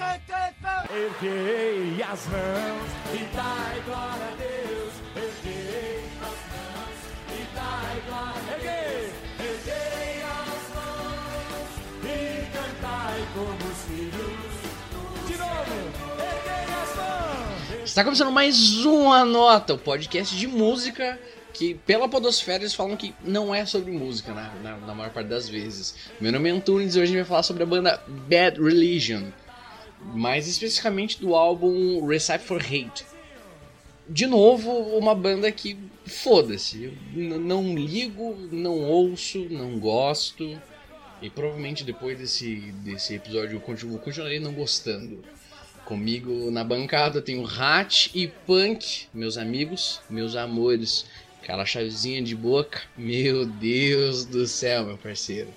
Erguei as mãos e dai glória a Deus. Erguei as mãos e dai glória a Deus. Erguei as mãos e cantai como os filhos. De novo, erguei as mãos. Está começando mais uma nota, o podcast de música que pela podosfera eles falam que não é sobre música, né? na, na maior parte das vezes. Meu nome é Antunes e hoje a gente vai falar sobre a banda Bad Religion, mais especificamente do álbum Recipe for Hate. De novo, uma banda que foda-se, não ligo, não ouço, não gosto, e provavelmente depois desse, desse episódio eu continuo, continuarei não gostando. Comigo na bancada tem o Hat e Punk, meus amigos, meus amores. Aquela chavezinha de boca, meu Deus do céu, meu parceiro.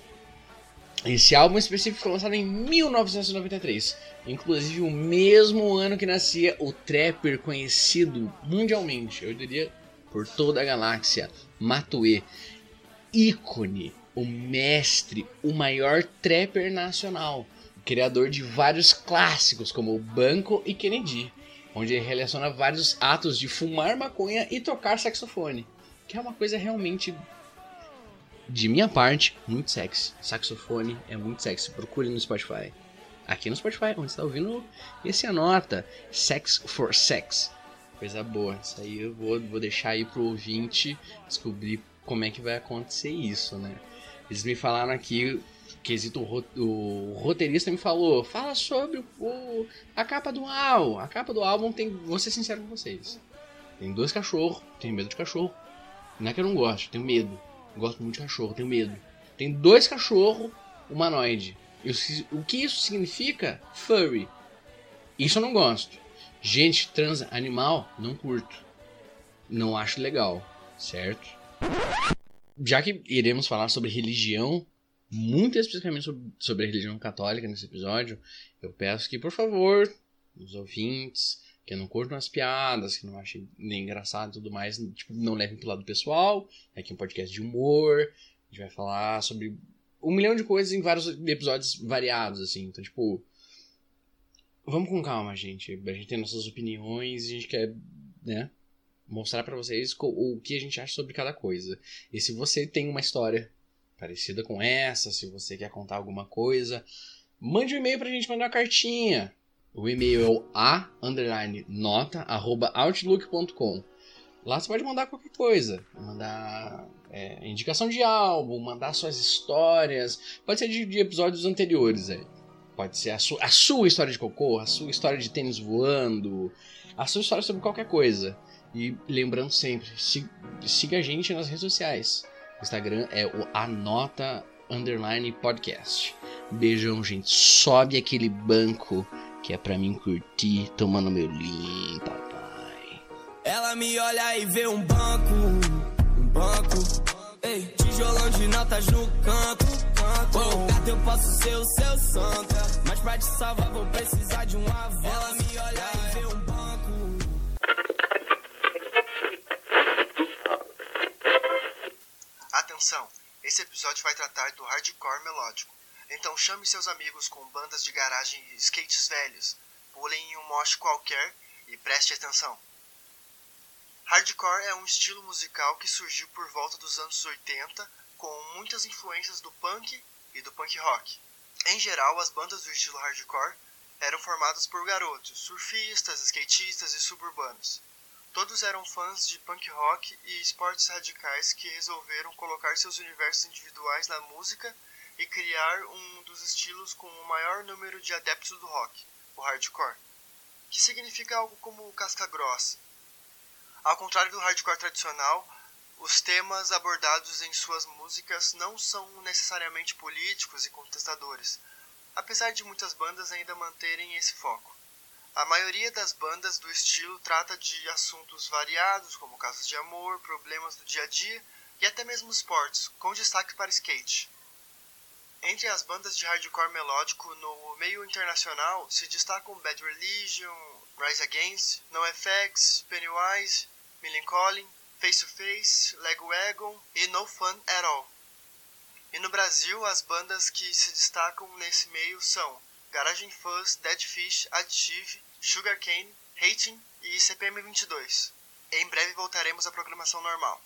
Esse álbum específico foi lançado em 1993, inclusive o mesmo ano que nascia o trapper conhecido mundialmente, eu diria por toda a galáxia, Matue, ícone, o mestre, o maior trapper nacional, criador de vários clássicos como Banco e Kennedy, onde ele relaciona vários atos de fumar maconha e tocar saxofone que é uma coisa realmente de minha parte, muito sexy. Saxofone é muito sexy. Procure no Spotify. Aqui no Spotify, onde está ouvindo esse anota. Sex for Sex. Coisa boa. Isso aí eu vou, vou deixar aí pro ouvinte descobrir como é que vai acontecer isso, né? Eles me falaram aqui, quesito o, roteirista me falou, fala sobre o, a capa do álbum. A capa do álbum tem, vou ser sincero com vocês. Tem dois cachorros, tem medo de cachorro. Não é que eu não gosto, tenho medo. gosto muito de cachorro, tenho medo. Tem dois cachorros humanoide. O que isso significa? Furry. Isso eu não gosto. Gente trans animal, não curto. Não acho legal, certo? Já que iremos falar sobre religião, muito especificamente sobre, sobre a religião católica nesse episódio, eu peço que, por favor, os ouvintes, que não curtam as piadas, que não achem nem engraçado e tudo mais, tipo, não levem pro lado pessoal. Aqui é um podcast de humor. A gente vai falar sobre um milhão de coisas em vários episódios variados, assim. Então, tipo, vamos com calma, gente. A gente tem nossas opiniões e a gente quer, né, mostrar para vocês o que a gente acha sobre cada coisa. E se você tem uma história parecida com essa, se você quer contar alguma coisa, mande um e-mail pra gente mandar uma cartinha o e-mail é o a underline nota arroba outlook.com. Lá você pode mandar qualquer coisa, mandar é, indicação de álbum, mandar suas histórias, pode ser de, de episódios anteriores aí. Pode ser a, su a sua história de cocô, a sua história de tênis voando, a sua história sobre qualquer coisa. E lembrando sempre, siga a gente nas redes sociais. O Instagram é o Anota Underline Podcast. Beijão, gente. Sobe aquele banco que é pra mim curtir tomando meu papai. Ela me olha e vê um banco, banco. Ei, tijolão de notas no canto. Bom, gato, eu posso ser o seu santo. Mas pra te salvar, vou precisar de um avanço. Ela me olha e vê um banco. Atenção! Esse episódio vai tratar do hardcore melódico. Então chame seus amigos com bandas de garagem e skates velhos, pulem em um mosh qualquer e preste atenção. Hardcore é um estilo musical que surgiu por volta dos anos 80 com muitas influências do punk e do punk rock. Em geral, as bandas do estilo hardcore eram formadas por garotos, surfistas, skatistas e suburbanos. Todos eram fãs de punk rock e esportes radicais que resolveram colocar seus universos individuais na música e criar um dos estilos com o maior número de adeptos do rock, o hardcore, que significa algo como casca grossa. Ao contrário do hardcore tradicional, os temas abordados em suas músicas não são necessariamente políticos e contestadores, apesar de muitas bandas ainda manterem esse foco. A maioria das bandas do estilo trata de assuntos variados, como casos de amor, problemas do dia a dia e até mesmo esportes, com destaque para skate. Entre as bandas de hardcore melódico no meio internacional se destacam Bad Religion, Rise Against, NoFX, Pennywise, Millencolin, Face to Face, Legwagon e No Fun At All. E no Brasil, as bandas que se destacam nesse meio são Garage Fuzz, Dead Fish, Additive, Sugarcane, Hating e CPM 22. Em breve voltaremos à programação normal.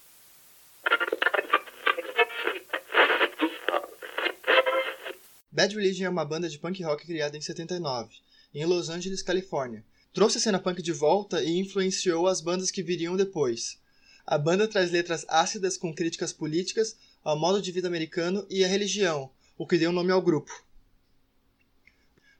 Bad Religion é uma banda de punk rock criada em 79, em Los Angeles, Califórnia. Trouxe a cena punk de volta e influenciou as bandas que viriam depois. A banda traz letras ácidas com críticas políticas ao modo de vida americano e à religião, o que deu nome ao grupo.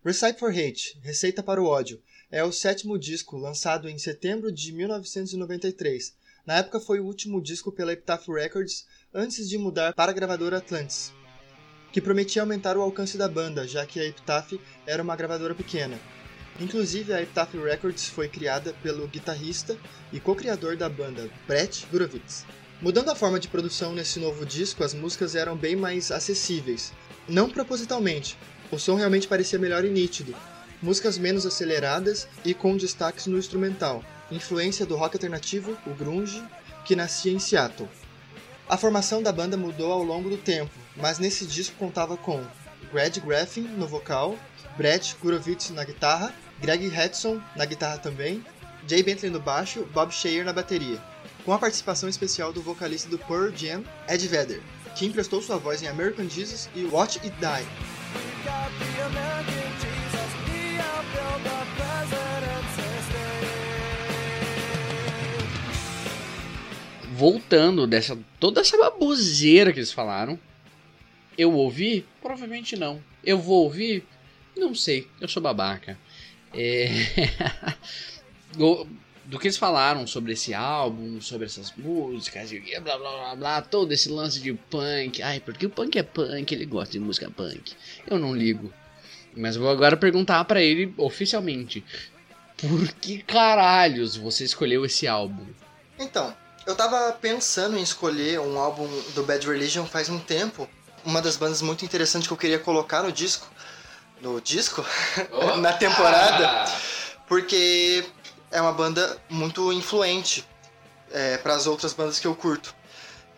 Recipe for Hate, Receita para o Ódio, é o sétimo disco lançado em setembro de 1993. Na época foi o último disco pela Epitaph Records antes de mudar para a gravadora Atlantis que prometia aumentar o alcance da banda, já que a Epitaph era uma gravadora pequena. Inclusive, a Epitaph Records foi criada pelo guitarrista e co-criador da banda, Brett Gurovitz. Mudando a forma de produção nesse novo disco, as músicas eram bem mais acessíveis. Não propositalmente, o som realmente parecia melhor e nítido. Músicas menos aceleradas e com destaques no instrumental, influência do rock alternativo, o grunge, que nascia em Seattle. A formação da banda mudou ao longo do tempo, mas nesse disco contava com Greg Graffin no vocal, Brett Gurovitz na guitarra, Greg Hudson na guitarra também, Jay Bentley no baixo, Bob Shayer na bateria, com a participação especial do vocalista do Pearl Jam, Ed Vedder, que emprestou sua voz em American Jesus e Watch It Die. voltando dessa toda essa baboseira que eles falaram, eu ouvi? Provavelmente não. Eu vou ouvir? Não sei. Eu sou babaca. É... do que eles falaram sobre esse álbum, sobre essas músicas, e blá blá blá blá, todo esse lance de punk. Ai, porque o punk é punk, ele gosta de música punk. Eu não ligo. Mas vou agora perguntar para ele oficialmente: por que caralhos você escolheu esse álbum? Então, eu tava pensando em escolher um álbum do Bad Religion faz um tempo. Uma das bandas muito interessantes que eu queria colocar no disco. No disco? Oh. Na temporada. Porque é uma banda muito influente é, para as outras bandas que eu curto.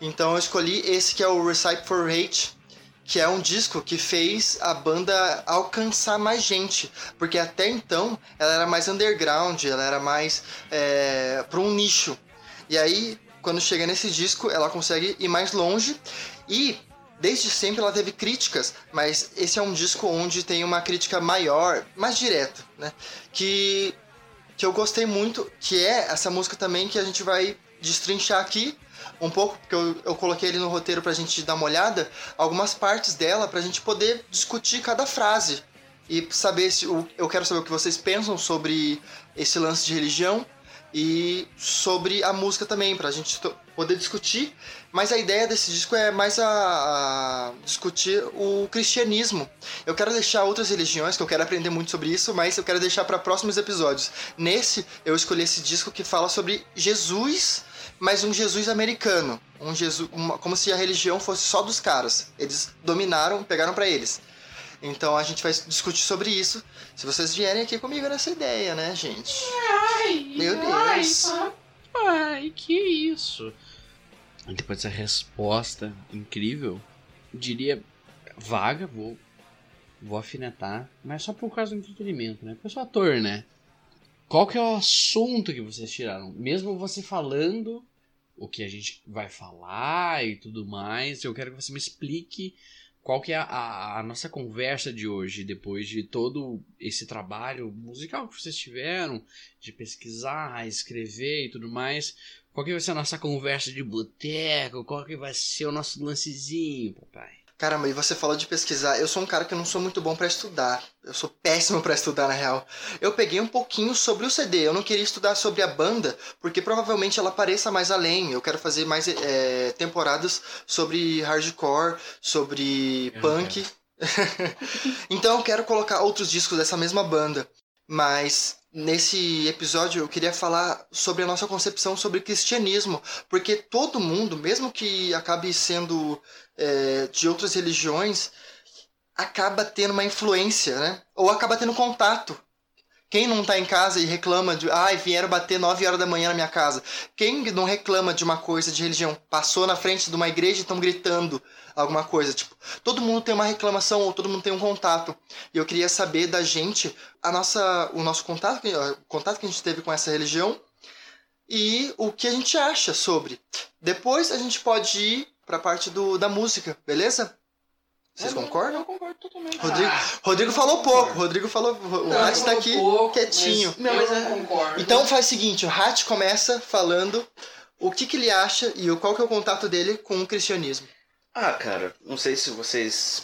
Então eu escolhi esse que é o Recipe for Hate, que é um disco que fez a banda alcançar mais gente, porque até então ela era mais underground, ela era mais é, para um nicho. E aí, quando chega nesse disco, ela consegue ir mais longe e desde sempre ela teve críticas, mas esse é um disco onde tem uma crítica maior, mais direta, né? Que que eu gostei muito, que é essa música também que a gente vai destrinchar aqui um pouco, porque eu, eu coloquei ele no roteiro pra gente dar uma olhada, algumas partes dela pra gente poder discutir cada frase e saber se eu quero saber o que vocês pensam sobre esse lance de religião e sobre a música também, pra gente poder discutir. Mas a ideia desse disco é mais a, a, discutir o cristianismo. Eu quero deixar outras religiões, que eu quero aprender muito sobre isso, mas eu quero deixar para próximos episódios. Nesse, eu escolhi esse disco que fala sobre Jesus, mas um Jesus americano. Um Jesus, uma, como se a religião fosse só dos caras. Eles dominaram, pegaram para eles. Então a gente vai discutir sobre isso. Se vocês vierem aqui comigo nessa ideia, né, gente? Ai, Meu Deus. Ai, ai, que isso? Depois dessa resposta incrível, diria vaga, vou vou afinetar, mas só por causa do entretenimento, né? Porque eu sou ator, né? Qual que é o assunto que vocês tiraram? Mesmo você falando o que a gente vai falar e tudo mais, eu quero que você me explique qual que é a, a, nossa conversa de hoje, depois de todo esse trabalho musical que vocês tiveram, de pesquisar, escrever e tudo mais. Qual que vai ser a nossa conversa de boteco? Qual que vai ser o nosso lancezinho, papai? Caramba, e você falou de pesquisar. Eu sou um cara que não sou muito bom para estudar. Eu sou péssimo para estudar, na real. Eu peguei um pouquinho sobre o CD. Eu não queria estudar sobre a banda, porque provavelmente ela pareça mais além. Eu quero fazer mais é, temporadas sobre hardcore, sobre punk. então eu quero colocar outros discos dessa mesma banda. Mas nesse episódio eu queria falar sobre a nossa concepção sobre cristianismo, porque todo mundo, mesmo que acabe sendo é, de outras religiões, acaba tendo uma influência, né? Ou acaba tendo contato Quem não tá em casa e reclama de, ai, vieram bater 9 horas da manhã na minha casa? Quem não reclama de uma coisa de religião? Passou na frente de uma igreja e estão gritando alguma coisa, tipo, todo mundo tem uma reclamação ou todo mundo tem um contato. E eu queria saber da gente a nossa o nosso contato, o contato que a gente teve com essa religião e o que a gente acha sobre. Depois a gente pode ir pra parte do, da música, beleza? Vocês É, não, concordam? Eu concordo totalmente. Rodrigo, Ah, Rodrigo falou concordo. pouco. Rodrigo falou. O Não, Hatch tá falou aqui pouco, quietinho. Mas, Não, mas eu é- concordo. Então faz o seguinte: o Hatch começa falando o que, que ele acha e o- qual que é o contato dele com o cristianismo. Ah, cara, não sei se vocês.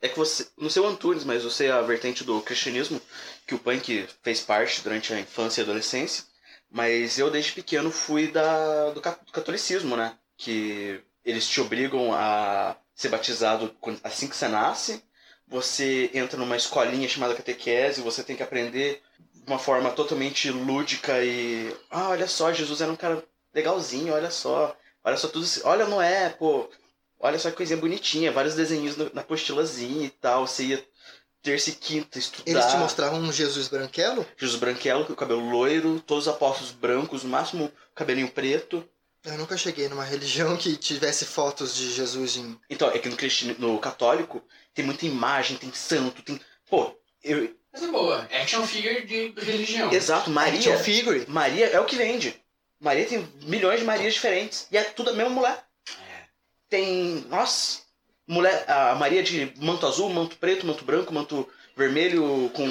É que você. Não sei o Antunes, mas eu sei a vertente do cristianismo que o punk fez parte durante a infância e adolescência. Mas eu, desde pequeno, fui da, do ca- do catolicismo, né? Que eles te obrigam a ser batizado assim que você nasce. Você entra numa escolinha chamada catequese, você tem que aprender de uma forma totalmente lúdica e. Ah, olha só, Jesus era um cara legalzinho, olha só. Olha só tudo. Olha Noé, pô. Olha só que coisinha bonitinha, vários desenhos no- na postilazinha e tal. Você ia terça e quinta estudar. Eles te mostravam um Jesus branquelo? Jesus branquelo, com o cabelo loiro, todos os apóstolos brancos, no máximo cabelinho preto. Eu nunca cheguei numa religião que tivesse fotos de Jesus em. Então, é que no, cristian... no católico tem muita imagem, tem santo, tem. Pô, eu. Mas é boa. Action figure de religião. Exato, Maria. Action figure. Maria é o que vende. Maria tem milhões de Marias diferentes. E é tudo a mesma mulher. Tem. Nossa! Mulher, a Maria de manto azul, manto preto, manto branco, manto vermelho com.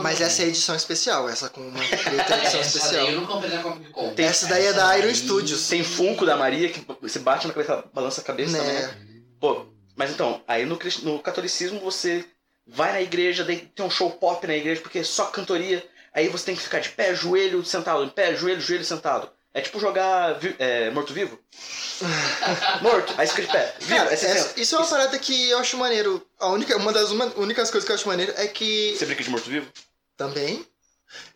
Mas essa é a edição especial, essa com uma outra edição Essa especial. daí eu não comprei na Comic Con. Tem- Essa daí é da Iron Studios. Tem Funko da Maria que você bate na cabeça, balança a cabeça também. Né? né? Pô, mas então, aí no, no catolicismo você vai na igreja, tem um show pop na igreja, porque é só cantoria. Aí você tem que ficar de pé, joelho, sentado, em pé, joelho, joelho, sentado. É tipo jogar é, morto-vivo. Morto, aí você fica de pé. Vivo, Cara, essa- senta. isso é uma parada que eu acho maneiro. A única, uma das uma- únicas coisas que eu acho maneiro é que. Você brinca de morto-vivo? Também.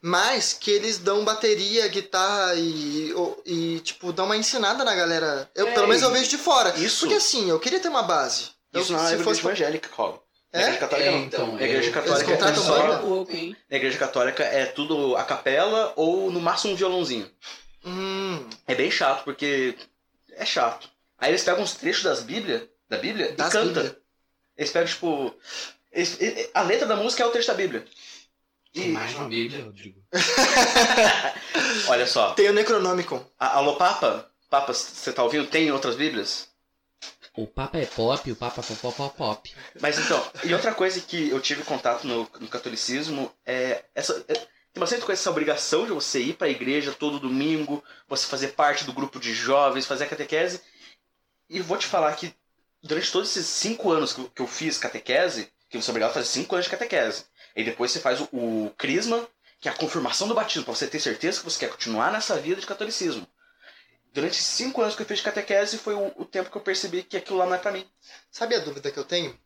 Mas que eles dão bateria, guitarra e, e tipo, dão uma ensinada na galera. Eu, É, pelo menos eu vejo de fora. isso- Porque assim, eu queria ter uma base. Eu- Isso não é se igreja fosse evangélica, rola. É? Igreja católica É, não. então. Igreja católica é só... Na igreja católica é tudo a capela ou no máximo um violãozinho. Hum, É bem chato, porque é chato. Aí eles pegam uns trechos das Bíblia, da Bíblia Das e cantam. Bíblia. Eles pegam, tipo. eles- a letra da música é o texto da Bíblia. Tem E, mais uma Bíblia, Rodrigo. olha só, tem o Necronomicon. a, alô Papa, Papa, você tá ouvindo? Tem outras Bíblias? O Papa é pop, o Papa é pop, pop, pop. Mas então, e outra coisa que eu tive contato no, no catolicismo é essa. é- tem bastante coisa essa obrigação de você ir pra igreja todo domingo, você fazer parte do grupo de jovens, fazer a catequese. E vou te falar que durante todos esses cinco anos que eu, fiz catequese, que você é obrigado a fazer cinco anos de catequese. E depois você faz o, crisma, que é a confirmação do batismo, pra você ter certeza que você quer continuar nessa vida de catolicismo. Durante cinco anos que eu fiz catequese foi o, tempo que eu percebi que aquilo lá não é pra mim. Sabe a dúvida que eu tenho?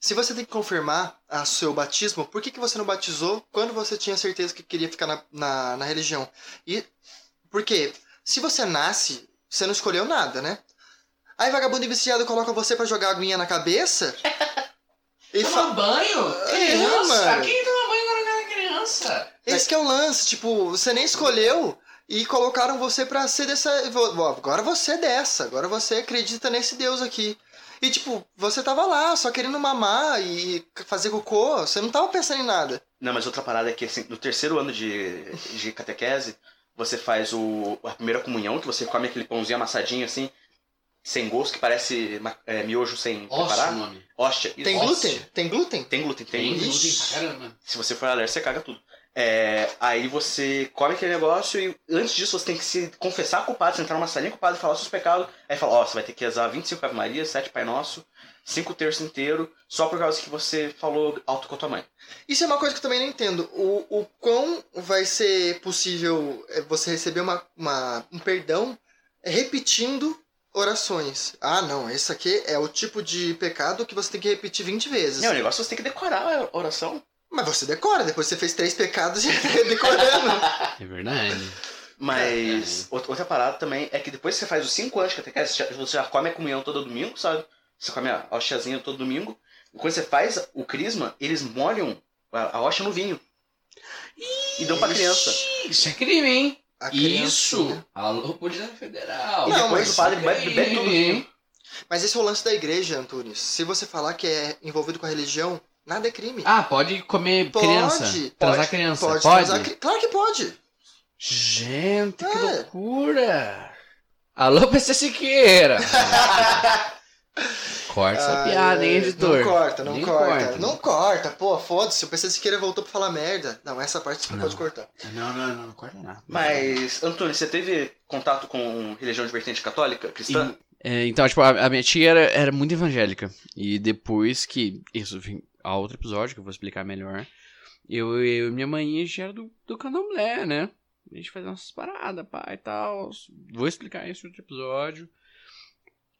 Se você tem que confirmar o seu batismo, por que, que você não batizou quando você tinha certeza que queria ficar na, na, na religião? E por quê? Se você nasce, você não escolheu nada, né? Aí vagabundo viciado coloca você pra jogar aguinha na cabeça e Toma fala. banho? É, Criança? mano. Quem toma banho quando era criança? Esse que é o lance, tipo, você nem escolheu e colocaram você pra ser dessa. Agora você é dessa, agora você acredita nesse Deus aqui. E tipo, você tava lá só querendo mamar e fazer cocô, você não tava pensando em nada. Não, mas outra parada é que assim, no terceiro ano de, de catequese, você faz o, a primeira comunhão, que você come aquele pãozinho amassadinho assim, sem gosto, que parece é, miojo sem o preparar. nome. Hóstia. Tem glúten? Tem glúten? Tem glúten, tem. Tem glúten. caramba. Se você for alérgico, você caga tudo. É, aí você come aquele negócio e antes disso você tem que se confessar culpado, você entrar numa salinha culpado e falar seus pecados. Aí fala, ó, você vai ter que rezar 25 Ave Maria, 7 Pai Nosso, 5 terços inteiro, só por causa que você falou alto com a tua mãe. Isso é uma coisa que eu também não entendo. O, o quão vai ser possível é, você receber uma, uma- um perdão repetindo orações. Ah, não, esse aqui é o tipo de pecado que você tem que repetir 20 vezes. Não, o negócio é você tem que decorar a oração. Mas você decora, depois você fez três pecados e tá decorando. É verdade. Mas outra outra parada também é que depois que você faz os 5 anos de catequese, você já- você já come a comunhão todo domingo, sabe? Você come a hostiazinha todo domingo. E quando você faz o crisma, eles molham a, a hóstia no vinho. E dão pra criança. Isso é crime, hein? A Isso! Alô, Polícia Federal. E Não, depois mas- o padre bebe, bebe tudo. Mas esse é o lance da igreja, Antunes. Se você falar que é envolvido com a religião, nada é crime. Ah, pode comer Pode, criança? pode, Transar criança? Pode, Pode? transar cri- Claro que pode. Gente, que É. loucura! Alô, PC Siqueira! Corta essa Ah, piada, hein, editor? Não corta, não Nem corta. Não corta, pô, foda-se. O PC Siqueira voltou pra falar merda. Não, essa parte você Não. pode cortar. Não, não, não, não corta nada. Mas, Antônio, você teve contato com religião de vertente católica, cristã? É, então, tipo, a, a minha tia era, era muito evangélica. E depois que. Isso, enfim, há outro episódio que eu vou explicar melhor. Eu, e minha mãe, a gente era do, do candomblé, né? A gente fazia nossas paradas, pai e tal. Vou explicar isso em outro episódio.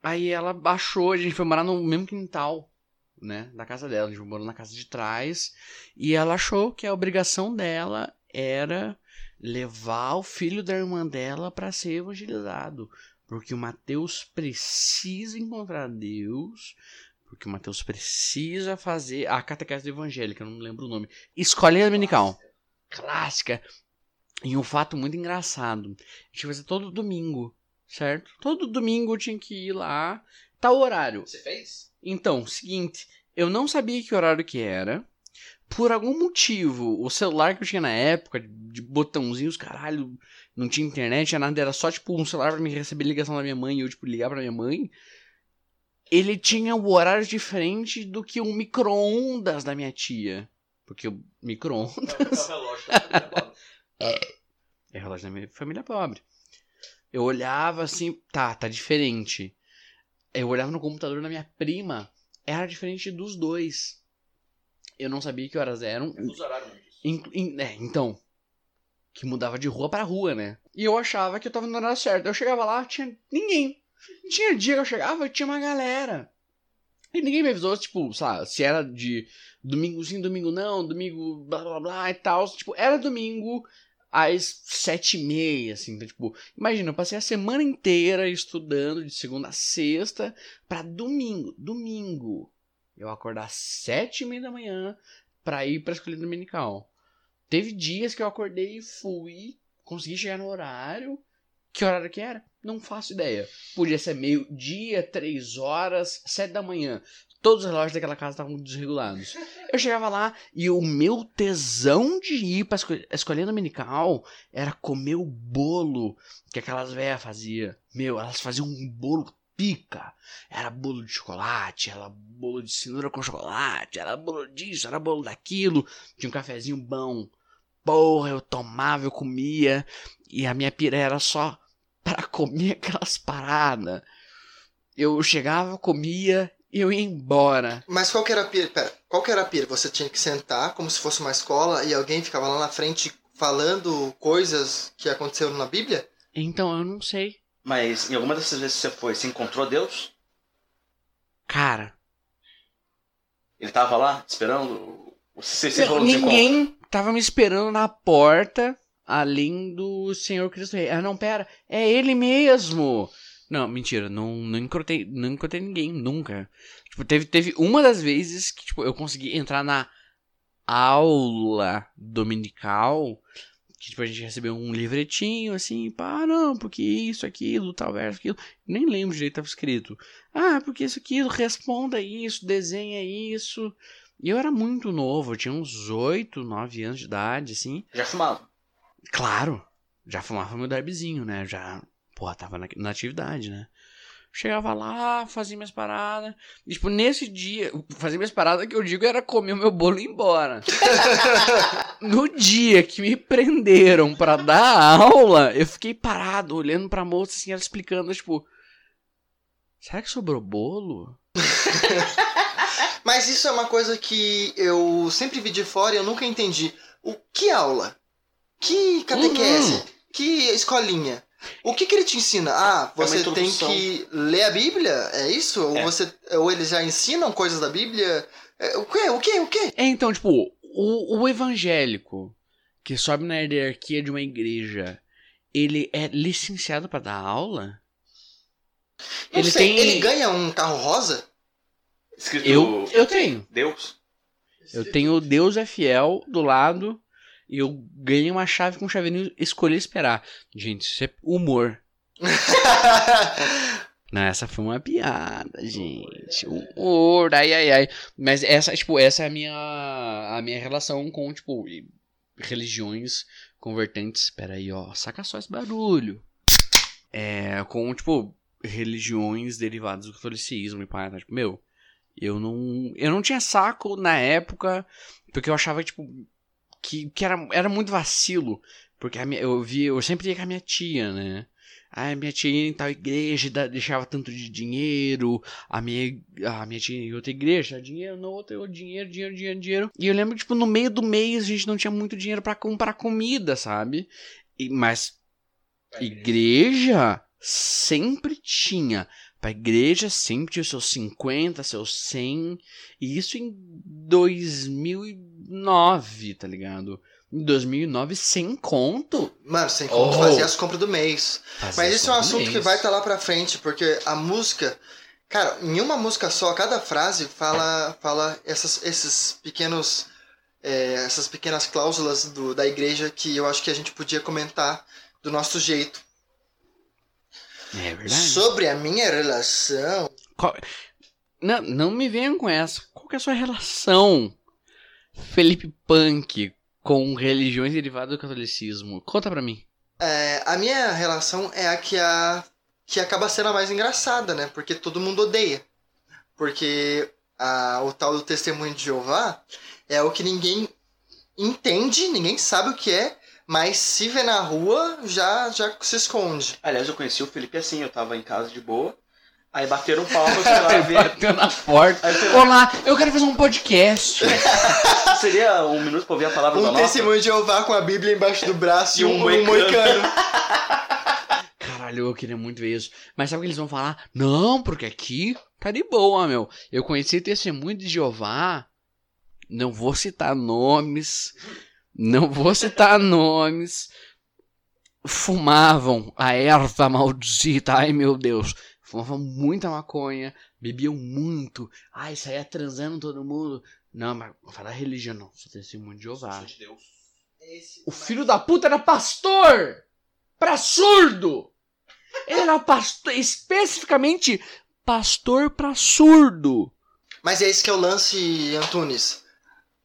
Aí ela baixou, a gente foi morar no mesmo quintal, né? Da casa dela. A gente morou na casa de trás. E ela achou que a obrigação dela era levar o filho da irmã dela para ser evangelizado. Porque o Mateus precisa encontrar Deus. Porque o Mateus precisa fazer a catequese evangélica, eu não lembro o nome. Escolinha dominical. Clássica. E um fato muito engraçado. A gente fazia todo domingo, certo? Todo domingo eu tinha que ir lá. Tal horário. Você fez? Então, seguinte, eu não sabia que horário que era. Por algum motivo, o celular que eu tinha na época, de botãozinhos, caralho, não tinha internet, nada, era só tipo um celular pra me receber ligação da minha mãe e eu tipo ligar pra minha mãe. Ele tinha o horário diferente do que o micro-ondas da minha tia. Porque o micro-ondas é relógio da minha família pobre. Eu olhava assim, tá, tá diferente. Eu olhava no computador da minha prima, era diferente dos dois. Eu não sabia que horas eram. In- in- é, então, que mudava de rua pra rua, né? E eu achava que eu tava no horário certo. Eu chegava lá, tinha ninguém. Tinha dia que eu chegava, tinha uma galera. E ninguém me avisou, tipo, sabe, se era de domingo sim, domingo não, domingo blá blá blá e tal. Tipo, era domingo às sete e meia, assim. Então, tipo, imagina, eu passei a semana inteira estudando de segunda a sexta pra domingo. Domingo. Eu acordar às sete e meia da manhã pra ir pra escola dominical. Teve dias que eu acordei e fui, consegui chegar no horário. Que horário que era? Não faço ideia. Podia ser meio-dia, três horas, sete da manhã. Todos os relógios daquela casa estavam desregulados. Eu chegava lá e o meu tesão de ir pra a escolinha dominical era comer o bolo que aquelas velhas faziam. Meu, elas faziam um bolo pica. Era bolo de chocolate, era bolo de cenoura com chocolate, era bolo disso, era bolo daquilo. Tinha um cafezinho bom. Porra, eu tomava, eu comia. E a minha pira era só para comer aquelas paradas. Eu chegava, comia e eu ia embora. Mas qual que era a pira? Pera, qual que era a pira? Você tinha que sentar como se fosse uma escola e alguém ficava lá na frente falando coisas que aconteceram na Bíblia? Então eu não sei. Mas em alguma dessas vezes você foi, você encontrou Deus? Cara, Ele tava lá, esperando? Você, você Não, ninguém tava me esperando na porta além do Senhor Cristo Rei. Ah, não, pera, é ele mesmo. Não, mentira, não, não encontrei, não encontrei ninguém, nunca. Tipo, teve, teve uma das vezes que, tipo, eu consegui entrar na aula dominical, que, tipo, a gente recebeu um livretinho, assim, pá, ah, não, porque isso, aquilo, tal verso, aquilo. Nem lembro direito, tava escrito. Ah, porque isso, aquilo, responda isso, desenha isso. E eu era muito novo, eu tinha uns 8, 9 anos de idade, assim. Já fumava. Claro, já fumava meu derbyzinho, né? Já, porra, tava na, na atividade, né? Chegava lá, fazia minhas paradas. E, tipo, nesse dia, fazia minhas paradas que eu digo era comer o meu bolo e ir embora. no dia que me prenderam pra dar aula, eu fiquei parado, olhando pra moça, assim, ela explicando, tipo... Será que sobrou bolo? Mas isso é uma coisa que eu sempre vi de fora e eu nunca entendi. O que aula? Que catequese? Uhum. Que escolinha? O que, que ele te ensina? Ah, uma você tem introdução. que ler a Bíblia? É isso? Ou, É. você, ou eles já ensinam coisas da Bíblia? É, o quê? O quê? O quê? É, então, tipo, o, o evangélico que sobe na hierarquia de uma igreja, ele é licenciado pra dar aula? Não ele sei. tem. Ele ganha um carro rosa? Escrito Eu, eu tenho. Deus. Eu tenho Deus é fiel do lado e eu ganhei uma chave com um chaveirinho escolhi esperar. Gente, isso é humor. Não, essa foi uma piada, gente. Humor, ai, ai, ai. Mas essa, tipo, essa é a minha, a minha relação com, tipo, religiões convertentes. Pera aí, ó. Saca só esse barulho. É, com, tipo, religiões derivadas do catolicismo e pá. tá? Tipo, meu, eu não, eu não tinha saco na época, porque eu achava, tipo, que, que era, era muito vacilo. Porque minha, eu vi, eu sempre ia com a minha tia, né? Ah, minha tia ia em tal igreja deixava tanto de dinheiro. A minha, a minha tia em outra igreja, dinheiro, na outra eu dinheiro, dinheiro, dinheiro, dinheiro. E eu lembro, tipo, no meio do mês a gente não tinha muito dinheiro pra comprar comida, sabe? E, mas igreja sempre tinha. Pra igreja sempre tinha os seus 50, seus 100. E isso em 2009, tá ligado? Em 2009, sem conto. Mano, sem conto Oh. fazer as compras do mês. Mas esse é um assunto que vai estar lá pra frente, porque a música. Cara, em uma música só, cada frase fala, fala essas, esses pequenos. é, essas pequenas cláusulas do, da igreja que eu acho que a gente podia comentar do nosso jeito. É verdade. Sobre a minha relação. Qual- Não, não me venham com essa. Qual que é a sua relação, Felipe Punk, com religiões derivadas do catolicismo? Conta pra mim. é, a minha relação é a que, a que acaba sendo a mais engraçada, né? Porque todo mundo odeia. Porque a, o tal do testemunho de Jeová é o que ninguém entende, ninguém sabe o que é, mas se vê na rua, já, já se esconde. Aliás, eu conheci o Felipe assim, eu tava em casa de boa. Aí bateram palma, eu fui lá ver. Bateu na porta. Aí eu Olá, eu quero fazer um podcast. seria um minuto pra ouvir a palavra da Um testemunho de Jeová com a Bíblia embaixo do braço e E um, um um moicano. moicano. Caralho, eu queria muito ver isso. Mas sabe o que eles vão falar? Não, porque aqui tá de boa, meu. Eu conheci testemunho de Jeová. Não vou citar nomes. Não vou citar nomes. Fumavam a erva maldita. Ai, meu Deus. Fumavam muita maconha. Bebiam muito. Ai, saía transando todo mundo. Não, mas vou falar religião, não. Sou testemunho de Jeová. O filho da puta era pastor! Pra surdo! Ele era pastor, especificamente pastor pra surdo. Mas é esse que é o lance, Antunes.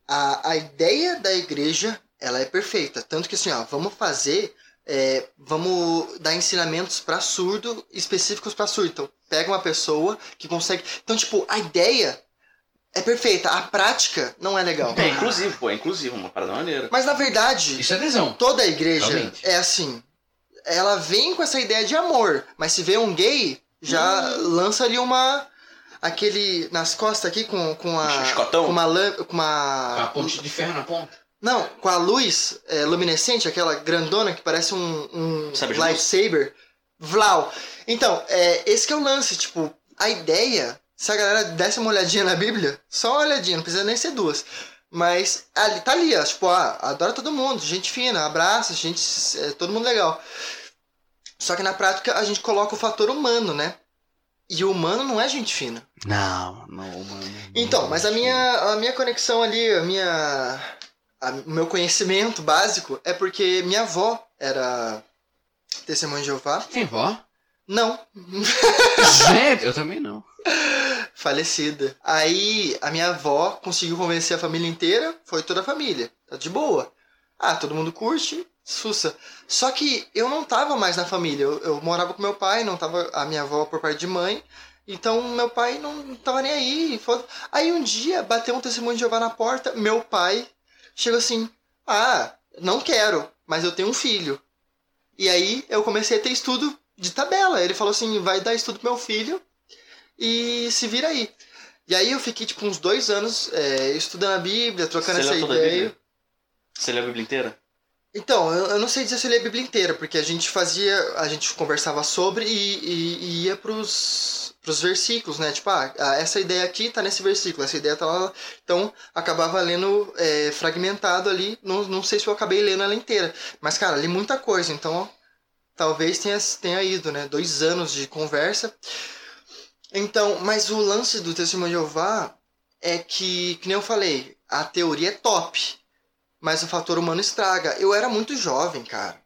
A, a ideia da igreja, ela é perfeita. Tanto que assim, ó, vamos fazer, é, vamos dar ensinamentos pra surdo, específicos pra surdo. Então, pega uma pessoa que consegue... Então, tipo, a ideia é perfeita. A prática não é legal. É inclusivo, pô, é inclusivo, uma parada maneira. Mas, na verdade, Isso é tesão. toda a igreja Realmente. é assim. Ela vem com essa ideia de amor, mas se vê um gay, já lança ali uma. Aquele. nas costas aqui com, com a. Chicotão? Com uma. Com uma. de ferro na ponta. Não, com a luz é, luminescente, aquela grandona que parece um, um Sabre de luz? lightsaber. Vlau. Então, é, esse que é o lance, tipo, a ideia, se a galera desse uma olhadinha na Bíblia, só uma olhadinha, não precisa nem ser duas. Mas ali, tá ali, ó, tipo, ah, adora todo mundo, gente fina, abraça, gente, é, todo mundo legal. Só que na prática a gente coloca o fator humano, né? E o humano não é gente fina. Não, não, mano. Então, mas a minha, a minha conexão ali, a minha, a- o meu conhecimento básico é porque minha avó era testemunha de Jeová. Tem vó? Não, Gente, eu também não. falecida. Aí a minha avó conseguiu convencer a família inteira, foi toda a família, tá de boa. Ah, todo mundo curte, sussa. Só que eu não tava mais na família, eu, eu morava com meu pai, não tava a minha avó por parte de mãe. Então meu pai não tava nem aí. Aí um dia bateu um testemunho de Jeová na porta, meu pai chegou assim: Ah, não quero, mas eu tenho um filho. E aí eu comecei a ter estudo de tabela. Ele falou assim: vai dar estudo pro meu filho e se vira aí. E aí eu fiquei tipo uns dois anos é, estudando a Bíblia, trocando Você essa ideia. Você leu a Bíblia inteira? Então, eu, eu não sei dizer se eu li a Bíblia inteira, porque a gente fazia, a gente conversava sobre e, e- e ia pros, pros versículos, né? Tipo, ah, ah, essa ideia aqui tá nesse versículo, essa ideia tá lá. Então, acabava lendo é, fragmentado ali. Não, não sei se eu acabei lendo ela inteira. Mas, cara, li muita coisa, então talvez tenha, tenha ido, né? Dois anos de conversa. Então, mas o lance do Testemunho de Jeová é que, que nem eu falei, a teoria é top. Mas o fator humano estraga. Eu era muito jovem, cara.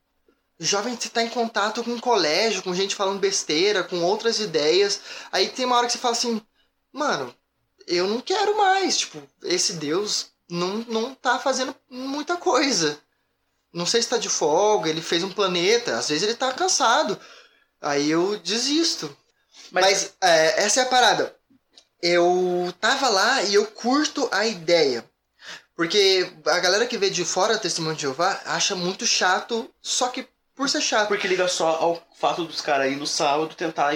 Jovem, você tá em contato com um colégio, com gente falando besteira, com outras ideias. Aí tem uma hora que você fala assim, mano, eu não quero mais. Tipo, esse Deus não, não tá fazendo muita coisa. Não sei se tá de folga, ele fez um planeta, às vezes ele tá cansado. Aí eu desisto. Mas- Mas, é, essa é a parada. Eu tava lá e eu curto a ideia. Porque a galera que vê de fora o Testemunho de Jeová acha muito chato, só que por ser chato. Porque liga só ao fato dos caras ir no sábado tentar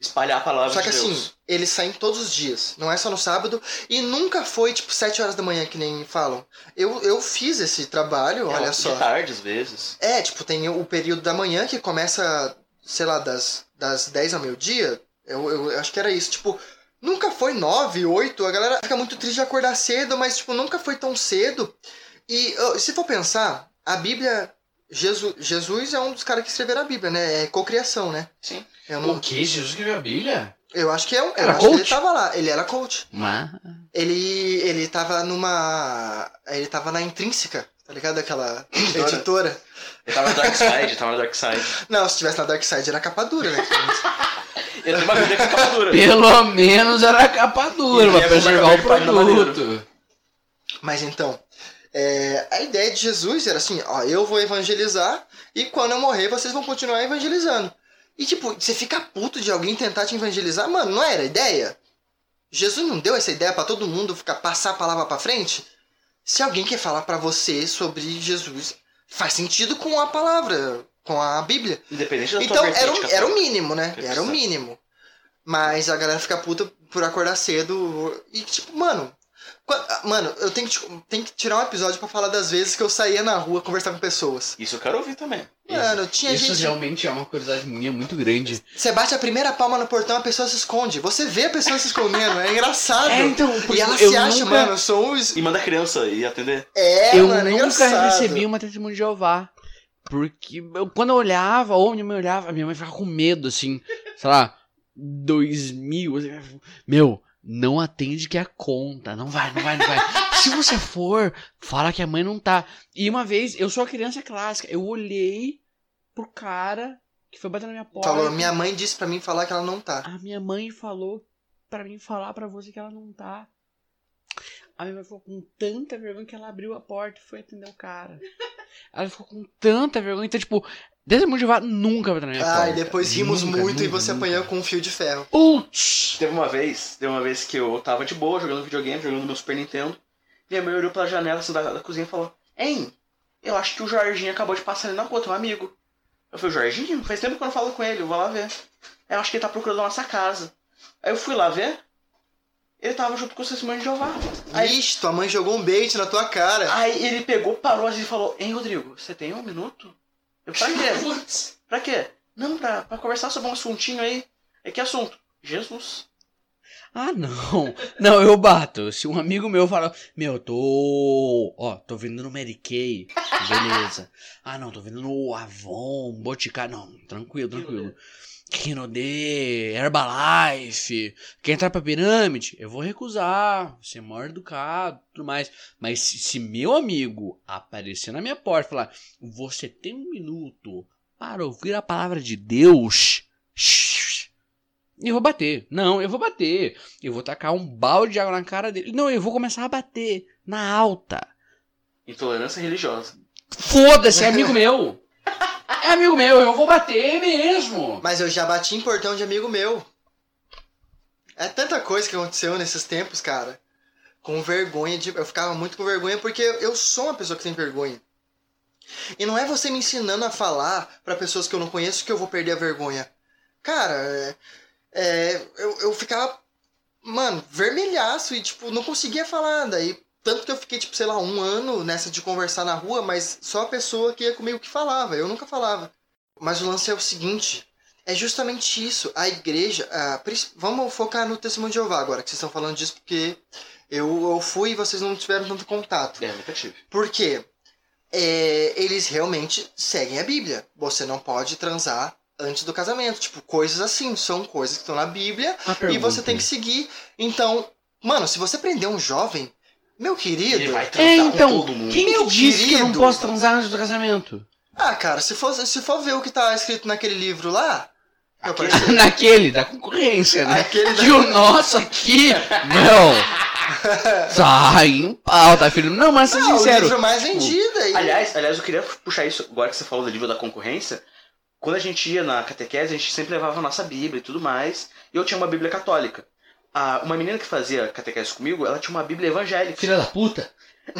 espalhar a palavra Só que de assim, Deus. eles saem todos os dias, não é só no sábado, e nunca foi tipo 7 horas da manhã, que nem falam. Eu, eu fiz esse trabalho, É, olha De só. tarde, às vezes. É, tipo, tem o período da manhã que começa, sei lá, das, das 10 ao meio-dia. Eu, eu acho que era isso. Tipo, nunca foi 9, 8. A galera fica muito triste de acordar cedo, mas, tipo, nunca foi tão cedo. E se for pensar, a Bíblia. Jesus, Jesus é um dos caras que escreveram a Bíblia, né? É cocriação, né? Sim. Eu, não- O que? Jesus escreveu a Bíblia? eu acho que é um. Eu Era acho que ele coach? tava lá. Ele era coach. Mas... Ele, ele tava numa. Ele tava na Intrínseca, tá ligado? Aquela Editora. Ele tava no Dark Side, tava no Dark Side. Não, se tivesse na Dark Side era capa dura, né? Ele tem uma vida com capa dura. Pelo menos era capa dura, E pra é preservar o produto. Mas então, é, a ideia de Jesus era assim, ó, eu vou evangelizar e quando eu morrer vocês vão continuar evangelizando. E tipo, você fica puto de alguém tentar te evangelizar, mano, não era a ideia? Jesus não deu essa ideia pra todo mundo ficar passar a palavra pra frente? Se alguém quer falar pra você sobre Jesus, faz sentido com a palavra, com a Bíblia. Independente da Então era, o- era o mínimo, né? Era o mínimo. Mas a galera fica puta por acordar cedo. E tipo, mano. Mano, eu tenho que, te- tenho que tirar um episódio pra falar das vezes que eu saía na rua conversar com pessoas. Isso eu quero ouvir também. Mano, tinha Isso gente. realmente é uma curiosidade minha muito grande. Você bate a primeira palma no portão, a pessoa se esconde. Você vê a pessoa se escondendo, é engraçado. É, então, e ela eu se acha, nunca- mano, eu sou os. E manda a criança ir atender. É, eu mano, é nunca engraçado. recebi uma testemunha de Jeová. Porque eu- quando eu olhava, ou minha mãe olhava, a minha mãe ficava com medo, assim, sei lá, 2000. assim, Meu, não atende que é a conta. Não vai, não vai, não vai. Se você for, fala que a mãe não tá. E uma vez, eu sou a criança clássica, eu olhei pro cara que foi bater na minha porta. Falou, minha mãe disse pra mim falar que ela não tá. A minha mãe falou pra mim falar pra você que ela não tá. A minha mãe ficou com tanta vergonha que ela abriu a porta e foi atender o cara. Ela ficou com tanta vergonha. Então, tipo, Testemunho de Jeová nunca vai estar na minha porta. Ah, e depois rimos Nunca, muito e nunca, você nunca. apanhou com um fio de ferro. Putz! Teve uma vez, teve uma vez que eu tava de boa jogando videogame, jogando meu Super Nintendo. Minha mãe olhou pela janela assim, da, da cozinha e falou: Hein, eu acho que o Jorginho acabou de passar ali na rua, teu amigo. Eu falei, Jorginho? Faz tempo que eu não falo com ele, eu vou lá ver. Eu acho que ele tá procurando a nossa casa. Aí eu fui lá ver. Ele tava junto com o testemunho de Jeová. Aí, Ixi, tua mãe jogou um bait na tua cara. aí ele pegou, parou assim e falou: Hein, Rodrigo, você tem um minuto? Eu, pra quê? pra quê? Não, pra, pra conversar sobre um assuntinho aí. É que assunto? Jesus. Ah, não. Não, eu bato. Se um amigo meu fala, meu, tô. Ó, tô vendendo Mary Kay. Beleza. Ah, não, tô vendendo Avon, Boticário. Não, tranquilo, tranquilo. Rinodê, Herbalife. Quer entrar pra pirâmide? Eu vou recusar. Ser maior educado tudo mais. Mas se, se meu amigo aparecer na minha porta e falar, você tem um minuto para ouvir a palavra de Deus. Eu vou bater. Não, eu vou bater. Eu vou tacar um balde de água na cara dele. Não, eu vou começar a bater. Na alta. Intolerância religiosa. Foda-se, é amigo meu. É amigo meu, eu vou bater mesmo. Mas eu já bati em portão de amigo meu. É tanta coisa que aconteceu nesses tempos, cara. Com vergonha de. Eu ficava muito com vergonha porque eu sou uma pessoa que tem vergonha. E não é você me ensinando a falar pra pessoas que eu não conheço que eu vou perder a vergonha. Cara, é, é, eu, eu ficava, mano, vermelhaço e, tipo, não conseguia falar. Daí, tanto que eu fiquei, tipo, sei lá, um ano nessa de conversar na rua, mas só a pessoa que ia comigo que falava. Eu nunca falava. Mas o lance é o seguinte: é justamente isso. A igreja. ah, prin- vamos focar no testemunho de Jeová agora, que vocês estão falando disso, porque eu, eu fui e vocês não tiveram tanto contato. É, nunca tive. Por quê? É, eles realmente seguem a Bíblia. Você não pode transar antes do casamento. Tipo, coisas assim. São coisas que estão na Bíblia e você tem que seguir. Então, mano, se você prender um jovem, Meu querido. Ele vai É, transar então, com todo mundo. quem Meu que disse que eu não querido. posso transar antes do casamento? Ah, cara, se for, se for ver o que tá escrito naquele livro lá. Eu Aquele- Naquele, da concorrência, né? Aquele da- Que o nosso aqui, meu, sai em pauta, filho. Não, mas ser Não, o sincero. livro mais vendido aí. Aliás, aliás, eu queria puxar isso agora que você falou do livro da concorrência. Quando a gente ia na catequese, a gente sempre levava a nossa Bíblia e tudo mais. E eu tinha uma Bíblia católica. Ah, uma menina que fazia catequese comigo, ela tinha uma Bíblia evangélica. Filha da puta.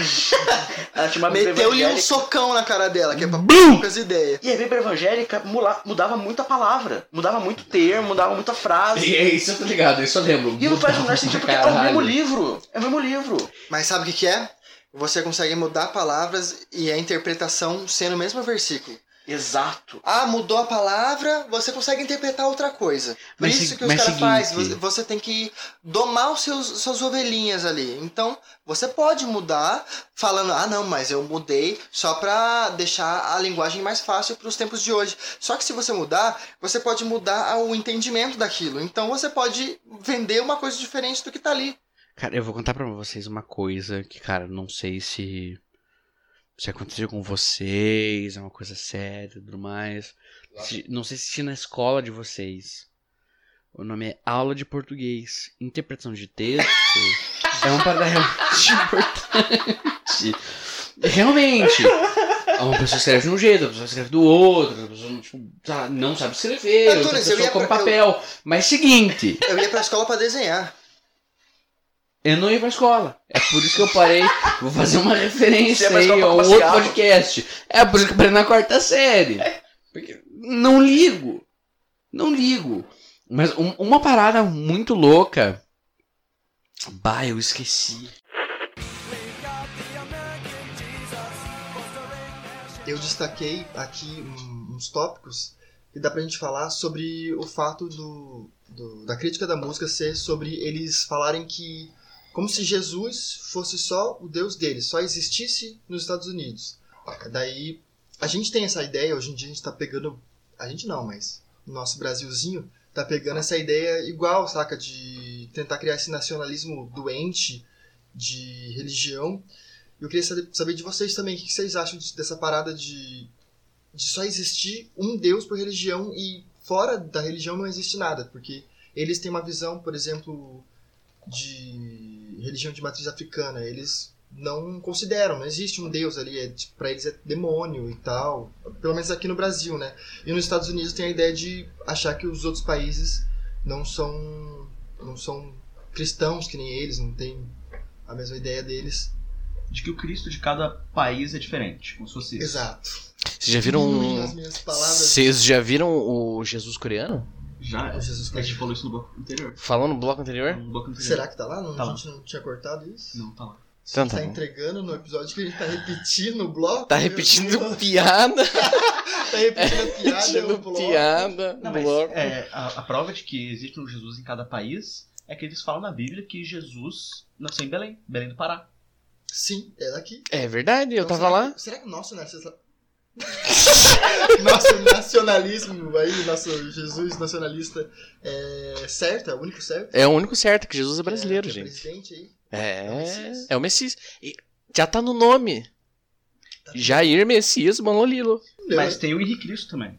Ela tinha uma Bíblia Meteu-lhe um socão na cara dela, que é pra Bum! poucas ideias. E a Bíblia evangélica mula- mudava muita palavra, mudava muito termo, mudava muita frase. E é isso, eu tô ligado, isso eu lembro. E não faz o menor sentido porque é o mesmo livro. É o mesmo livro. Mas sabe o que, que é? Você consegue mudar palavras e a interpretação sendo o mesmo versículo. Exato. Ah, mudou a palavra, você consegue interpretar outra coisa. Por Mas isso que os caras fazem, você, você tem que domar os seus, suas ovelhinhas ali. Então, você pode mudar falando, ah não, mas eu mudei só pra deixar a linguagem mais fácil para os tempos de hoje. Só que se você mudar, você pode mudar o entendimento daquilo. Então você pode vender uma coisa diferente do que tá ali. Cara, eu vou contar pra vocês uma coisa que, cara, não sei se. Se aconteceu com vocês, é uma coisa séria e tudo mais. Se- não sei se tinha na escola de vocês. O nome é Aula de Português. Interpretação de texto é uma parada realmente importante. Realmente. Uma pessoa escreve de um jeito, a pessoa escreve do outro, a pessoa tipo, tá- não sabe escrever, eu pessoa come pra- papel. Mas seguinte, Eu ia pra escola pra desenhar. Eu não ia pra escola. É por isso que eu parei. Vou fazer uma referência aí escola a um outro podcast. É por isso que eu parei na quarta série. Porque não ligo. Não ligo. Mas um- uma parada muito louca. Bah, eu esqueci. eu destaquei aqui uns tópicos que dá pra gente falar sobre o fato do, do- da crítica da música ser sobre eles falarem que como se Jesus fosse só o Deus deles, só existisse nos Estados Unidos. Daí a gente tem essa ideia, hoje em dia a gente tá pegando, a gente não, mas o nosso Brasilzinho tá pegando essa ideia igual, saca, de tentar criar esse nacionalismo doente de religião eu queria saber, de vocês também, o que vocês acham de- dessa parada de, de só existir um Deus por religião e fora da religião não existe nada, porque eles têm uma visão, por exemplo, de religião de matriz africana, eles não consideram, não existe um Deus ali, é, tipo, pra eles é demônio e tal, pelo menos aqui no Brasil, né? E nos Estados Unidos tem a ideia de achar que os outros países não são, não são cristãos que nem eles, não tem a mesma ideia deles. De que o Cristo de cada país é diferente, como se fosse isso. Exato. Vocês já viram. Vocês já viram o Jesus coreano? Já, Jesus a gente falou isso no bloco anterior. Falando no bloco anterior? No bloco anterior. Será que tá lá? Não, Tá a lá. gente não tinha cortado isso? Não, tá lá. Então tá, tá entregando no episódio que ele tá repetindo o bloco? Tá repetindo Deus. piada. Tá repetindo a piada, repetindo o bloco. piada. Não, mas bloco. é, a, a prova de que existe um Jesus em cada país é que eles falam na Bíblia que Jesus nasceu em Belém, Belém do Pará. Sim, é daqui. É verdade, eu Então, tava será lá. que- será que o nosso nacionalismo... nosso nacionalismo aí, nosso Jesus nacionalista é certo? É o único certo? É o único certo, que Jesus é brasileiro, é, que é gente. É, É o Messias. é o Messias. E já tá no nome. Jair Messias Manolilo. Mas tem o Henrique Cristo também.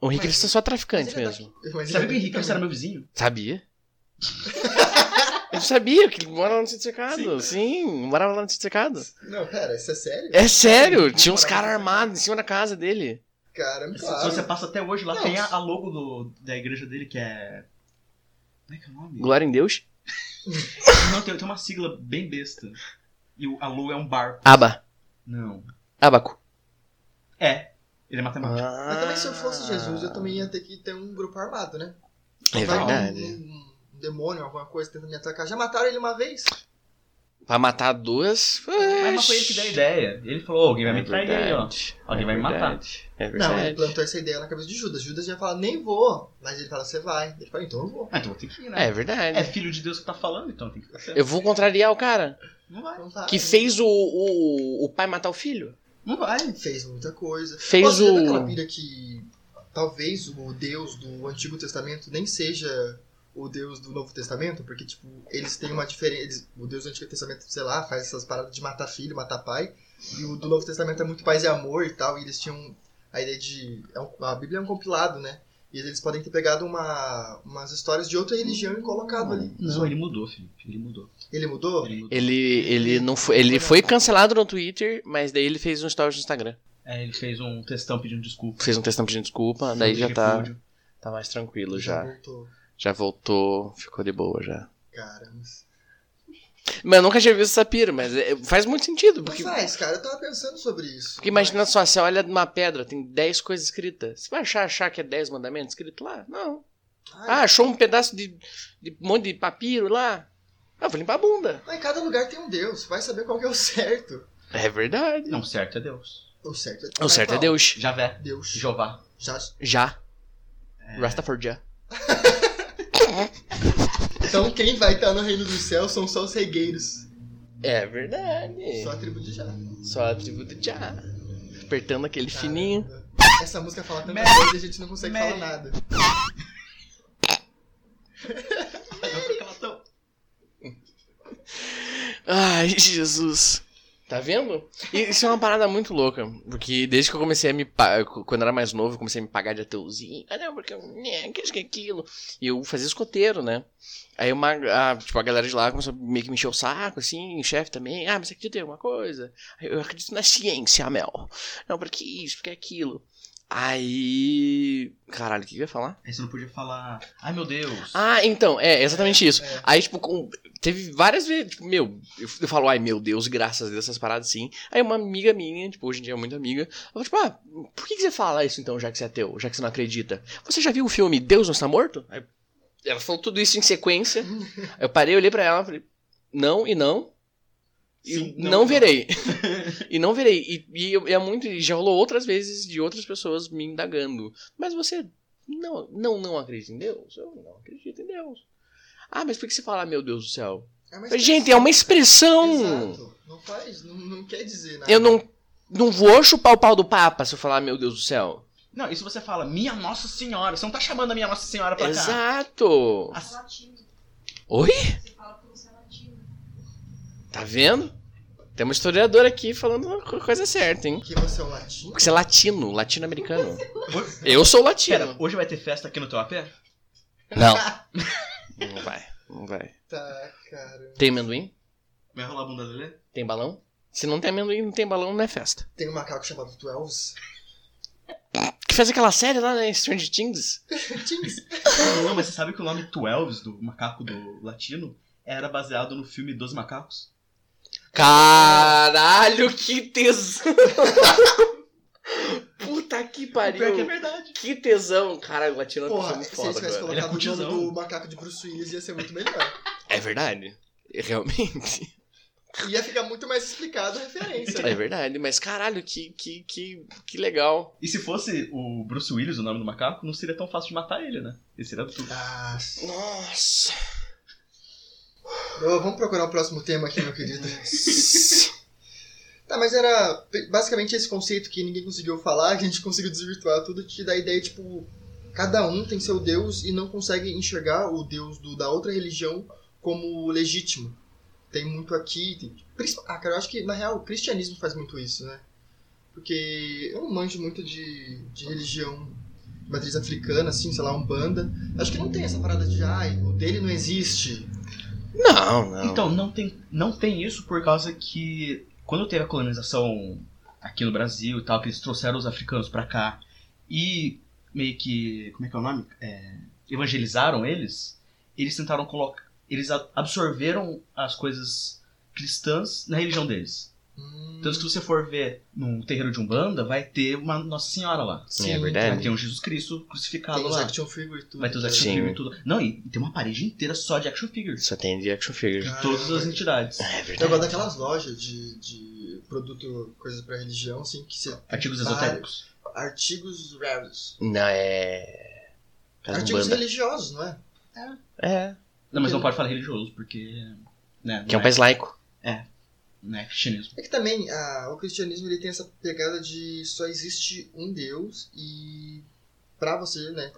O Henrique Cristo é só traficante é mesmo. Mas Sabe ele que o é Henrique Cristo era meu vizinho? Sabia? Eu sabia que ele mora lá no sítio cercado. Sim, morava lá no sítio cercado. também. Não, pera, isso é sério? É sério, tinha uns caras armados em cima da casa dele. Caramba, Se claro. você passa até hoje lá, Não. tem a, a logo do, da igreja dele que é. Como é que é o nome? Glória em Deus. Não, tem, tem uma sigla bem besta. E o, a logo é um barco. Aba. Não. Abaco. É. Ele é matemático. Mas também se eu fosse Jesus, eu também ia ter que ter um grupo armado, né? É Vai verdade. Um, um demônio, alguma coisa tentando me atacar. Já mataram ele uma vez. Pra matar duas. Mas foi ele que deu a ideia. Ele falou, alguém vai É me trair aí, ó. verdade. Alguém vai me matar. É Não, ele verdade. plantou essa ideia na cabeça de Judas. Judas ia falar, nem vou. Mas ele fala, você vai. Ele fala, então eu vou. Ah, então tem que ir, né? É verdade. É filho de Deus que tá falando, então tem que fazer. Eu vou contrariar o cara Não vai. Então tá. que fez o, o, o pai matar o filho. Não vai. Fez muita coisa. Fez já o- aquela pira que talvez o Deus do Antigo Testamento nem seja o Deus do Novo Testamento, porque, tipo, eles têm uma diferença. O Deus do Antigo Testamento, sei lá, faz essas paradas de matar filho, matar pai. E o do Novo Testamento é muito paz e amor e tal. E eles tinham a ideia de. é um- a Bíblia é um compilado, né? E eles podem ter pegado uma, umas histórias de outra religião e colocado ali. Não, ele mudou, Felipe. Ele mudou. Ele mudou? Ele mudou. Ele, ele não foi, ele foi cancelado no Twitter, mas daí ele fez um story no Instagram. É, ele fez um textão pedindo desculpa. Fez um textão pedindo desculpa, daí já tá, tá mais tranquilo já. voltou. Já voltou, ficou de boa já. Caramba. Mas eu nunca tinha visto essa pira, mas é- faz muito sentido, Mas porque, faz, cara, eu tava pensando sobre isso. porque imagina Mas- só, você olha numa pedra, tem 10 coisas escritas. Você vai achar, achar que é 10 mandamentos escritos lá? Não. Ah, achou um pedaço de, de um monte de papiro lá? Ah, vou limpar a bunda. Mas cada lugar tem um Deus, vai saber qual que é o certo. É verdade. Não, certo é Deus. O certo é O certo é? Deus. Javé. Deus. Jeová. Já. Já. É. Rastafari. Então quem vai estar no reino dos céus são só os regueiros. É verdade. Só a tribo de Já. Só a tribo do Já. Apertando aquele fininho. Caramba. Essa música fala tanta Mary. coisa e a gente não consegue Mary. falar nada. Ai, Jesus. Tá vendo? Isso é uma parada muito louca. Porque desde que eu comecei a me. Quando eu era mais novo, eu comecei a me pagar de ateuzinho. Ah, não, porque eu. Né, que que aquilo. E eu fazia escoteiro, né? Aí uma. A, tipo, a galera de lá começou a meio que me encher o saco, assim, o chefe também. Ah, mas acredita em alguma coisa? Eu acredito na ciência, Mel. Não, porque isso, porque aquilo. Aí. Caralho, o que eu ia falar? Aí você não podia falar, ai meu Deus. Ah, então, é exatamente isso. É. Aí, tipo, com- teve várias vezes, tipo, meu, eu, eu falo, ai meu Deus, graças a Deus, essas paradas assim. Aí uma amiga minha, tipo, hoje em dia é muito amiga, ela falou, tipo, ah, por que, que você fala isso então, já que você é ateu, já que você não acredita? Você já viu o filme Deus não está morto? Aí, ela falou tudo isso em sequência. eu parei, olhei pra ela falei, não e não. E Sim, não, não, não. verei. e não verei. E, e eu- é muito. e Já rolou outras vezes de outras pessoas me indagando. Mas você não, não, não acredita em Deus? Eu não acredito em Deus. Ah, mas por que você fala, meu Deus do céu? É Gente, é uma expressão. Exato. Não faz, não, não quer dizer nada. Eu não, não vou chupar o pau do Papa se eu falar, meu Deus do céu. Não, e se você fala, minha Nossa Senhora, você não tá chamando a minha Nossa Senhora pra cá. Exato. Ah, Oi? Tá vendo? Tem uma historiadora aqui falando a coisa certa, hein? Que você é um latino? Porque você é latino, latino-americano. Eu sou latino. Pera, hoje vai ter festa aqui no teu AP? Não. Não vai, não vai. Tá, cara. Tem amendoim? Vai rolar a bunda dele? Tem balão? Se não tem amendoim, não tem balão, não é festa. Tem um macaco chamado Twelves. Que fez aquela série lá, né? Stranger Things. Tins. Não, mas você sabe que o nome Twelves, do macaco do latino, era baseado no filme Dos Macacos? Caralho, que tesão! Puta que Pior que é pariu! verdade. Que tesão! Caralho, o latino é uma Porra, pessoa se muito eles foda tivessem. Ele é colocado o nome cutizão. do macaco de Bruce Willis, ia ser muito melhor. É verdade. Realmente. Ia ficar muito mais explicado a referência. É verdade, mas caralho, que, que, que, que legal. E se fosse o Bruce Willis, o nome do macaco, não seria tão fácil de matar ele, né? Ele seria tudo. Ah, Nossa. Vamos procurar o próximo tema aqui, meu querido. Tá, mas era basicamente esse conceito que ninguém conseguiu falar, que a gente conseguiu desvirtuar tudo, que dá a ideia, tipo, cada um tem seu Deus e não consegue enxergar o Deus do, da outra religião como legítimo. Tem muito aqui. Tem, ah, cara, eu acho que na real o cristianismo faz muito isso, né? Porque eu não manjo muito de, de religião de matriz africana, assim, sei lá, Umbanda. Acho que não tem essa parada de, ai, o dele não existe. Não, não. Então, não tem, não tem isso por causa que quando teve a colonização aqui no Brasil e tal, que eles trouxeram os africanos pra cá e meio que, como é que é o nome? É, evangelizaram eles, eles tentaram colocar, eles absorveram as coisas cristãs na religião deles. Hum, Então, se você for ver num terreiro de Umbanda, vai ter uma Nossa Senhora lá. sim, é verdade. Vai ter um Jesus Cristo crucificado Tem lá. action figure tudo. Vai ter os action Sim. figures e tudo. Não, e tem uma parede inteira só de action figures. Só tem de action figure. Ah, Todas as entidades. É verdade. gosto daquelas lojas de, de produto, coisas pra religião, assim, que você. Artigos esotéricos. Artigos raros. Não, é. Artigos Umbanda. religiosos, não é? É. Não, mas não pode falar religioso, porque. Né, Que é um não país laico. Não é cristianismo. É que também ah, o cristianismo ele tem essa pegada de só existe um Deus e pra você, né,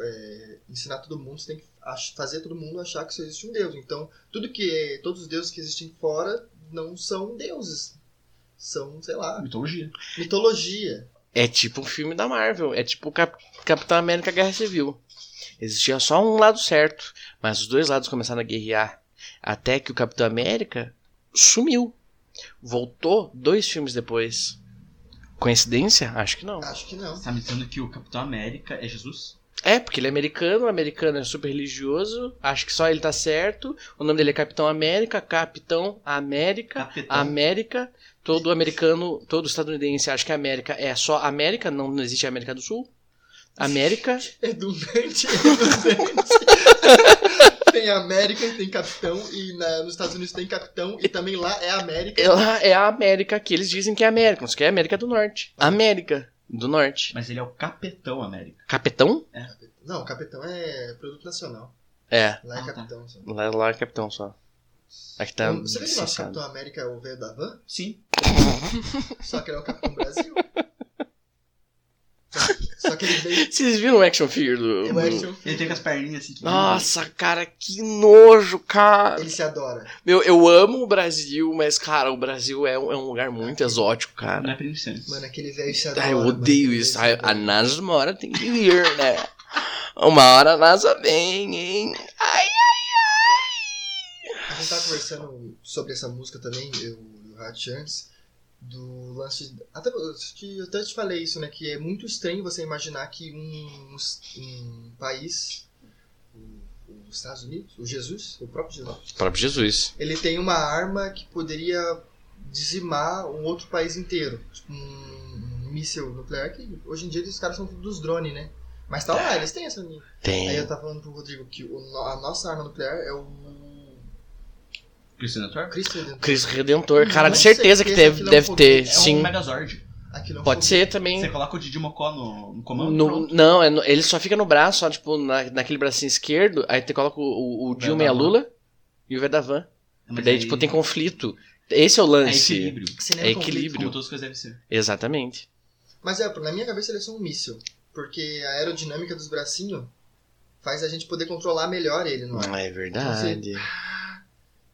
é, ensinar todo mundo, você tem que fazer todo mundo achar que só existe um Deus. Então, tudo que todos os deuses que existem fora não são deuses. São, sei lá, Mitologia. mitologia. É tipo um filme da Marvel. É tipo Cap Capitão América Guerra Civil. Existia só um lado certo, mas os dois lados começaram a guerrear. Até que o Capitão América sumiu. Voltou dois filmes depois. Coincidência? Acho que não. Acho que não. Você tá me dizendo que o Capitão América é Jesus? É, porque ele é americano, o americano é super religioso, acho que só ele tá certo. O nome dele é Capitão América, Capitão América, Capitão. América. Todo americano, todo estadunidense acha que a América é só América, não, não existe América do Sul. América. Redundante, redundante. tem América, tem capitão, e na- nos Estados Unidos tem capitão, e também lá é América. Ela é a América que eles dizem que é América, o que é América do Norte. América do Norte. Mas ele é o Capitão América. Capitão? Não, capitão é produto nacional. É, Lá é Ah, tá. capitão. só. lá, lá é capitão só. Aqui tá. Você vê que o nosso. Capitão América é o velho da van? Sim. Só que ele é o Capitão Brasil. Só que ele veio. Vocês viram o action figure do. O do- action, Ele tem com as perninhas assim. que- Nossa, cara, que nojo, cara. ele se adora. Meu, eu amo o Brasil, mas, cara, o Brasil é um, é um lugar muito exótico, Não cara. é princesa. Mano, aquele velho se adora. Ah, eu mano, odeio aquele isso. A, a adora. NASA uma hora tem que vir, né? Uma hora a NASA vem, hein? Ai, A gente tava conversando sobre essa música também, eu e o Hatch antes, do lance. Até, que eu até te falei isso, né? Que é muito estranho você imaginar que um, um país, o- os Estados Unidos, o Jesus, o próprio Jesus, próprio Jesus. ele tem uma arma que poderia dizimar um outro país inteiro. Tipo um, míssil nuclear que hoje em dia os caras são tudo dos drones, né? Mas tá lá, eles têm essa. Aí Tem. eu tava falando pro Rodrigo que o- a nossa arma nuclear é o Cristiano Thor? Cristo Redentor. Cristo Redentor, cara, de certeza que deve, aquilo é um deve ter. É sim. um Megazord. É um Pode fogo. ser também. Você coloca o Didi Mocó no, no comando No- não, é no- ele só fica no braço, só, tipo, na, naquele bracinho esquerdo, aí você coloca o, o, o Dilma e a. Lula e o Vedavan. Mas Daí, aí- tipo, tem conflito. Esse é o É lance. equilíbrio. Cinema É conflito. equilíbrio. Como todas as coisas devem ser. Exatamente. Mas é, na minha cabeça ele é só um míssil. Porque a aerodinâmica dos bracinhos faz a gente poder controlar melhor ele, não é? É verdade.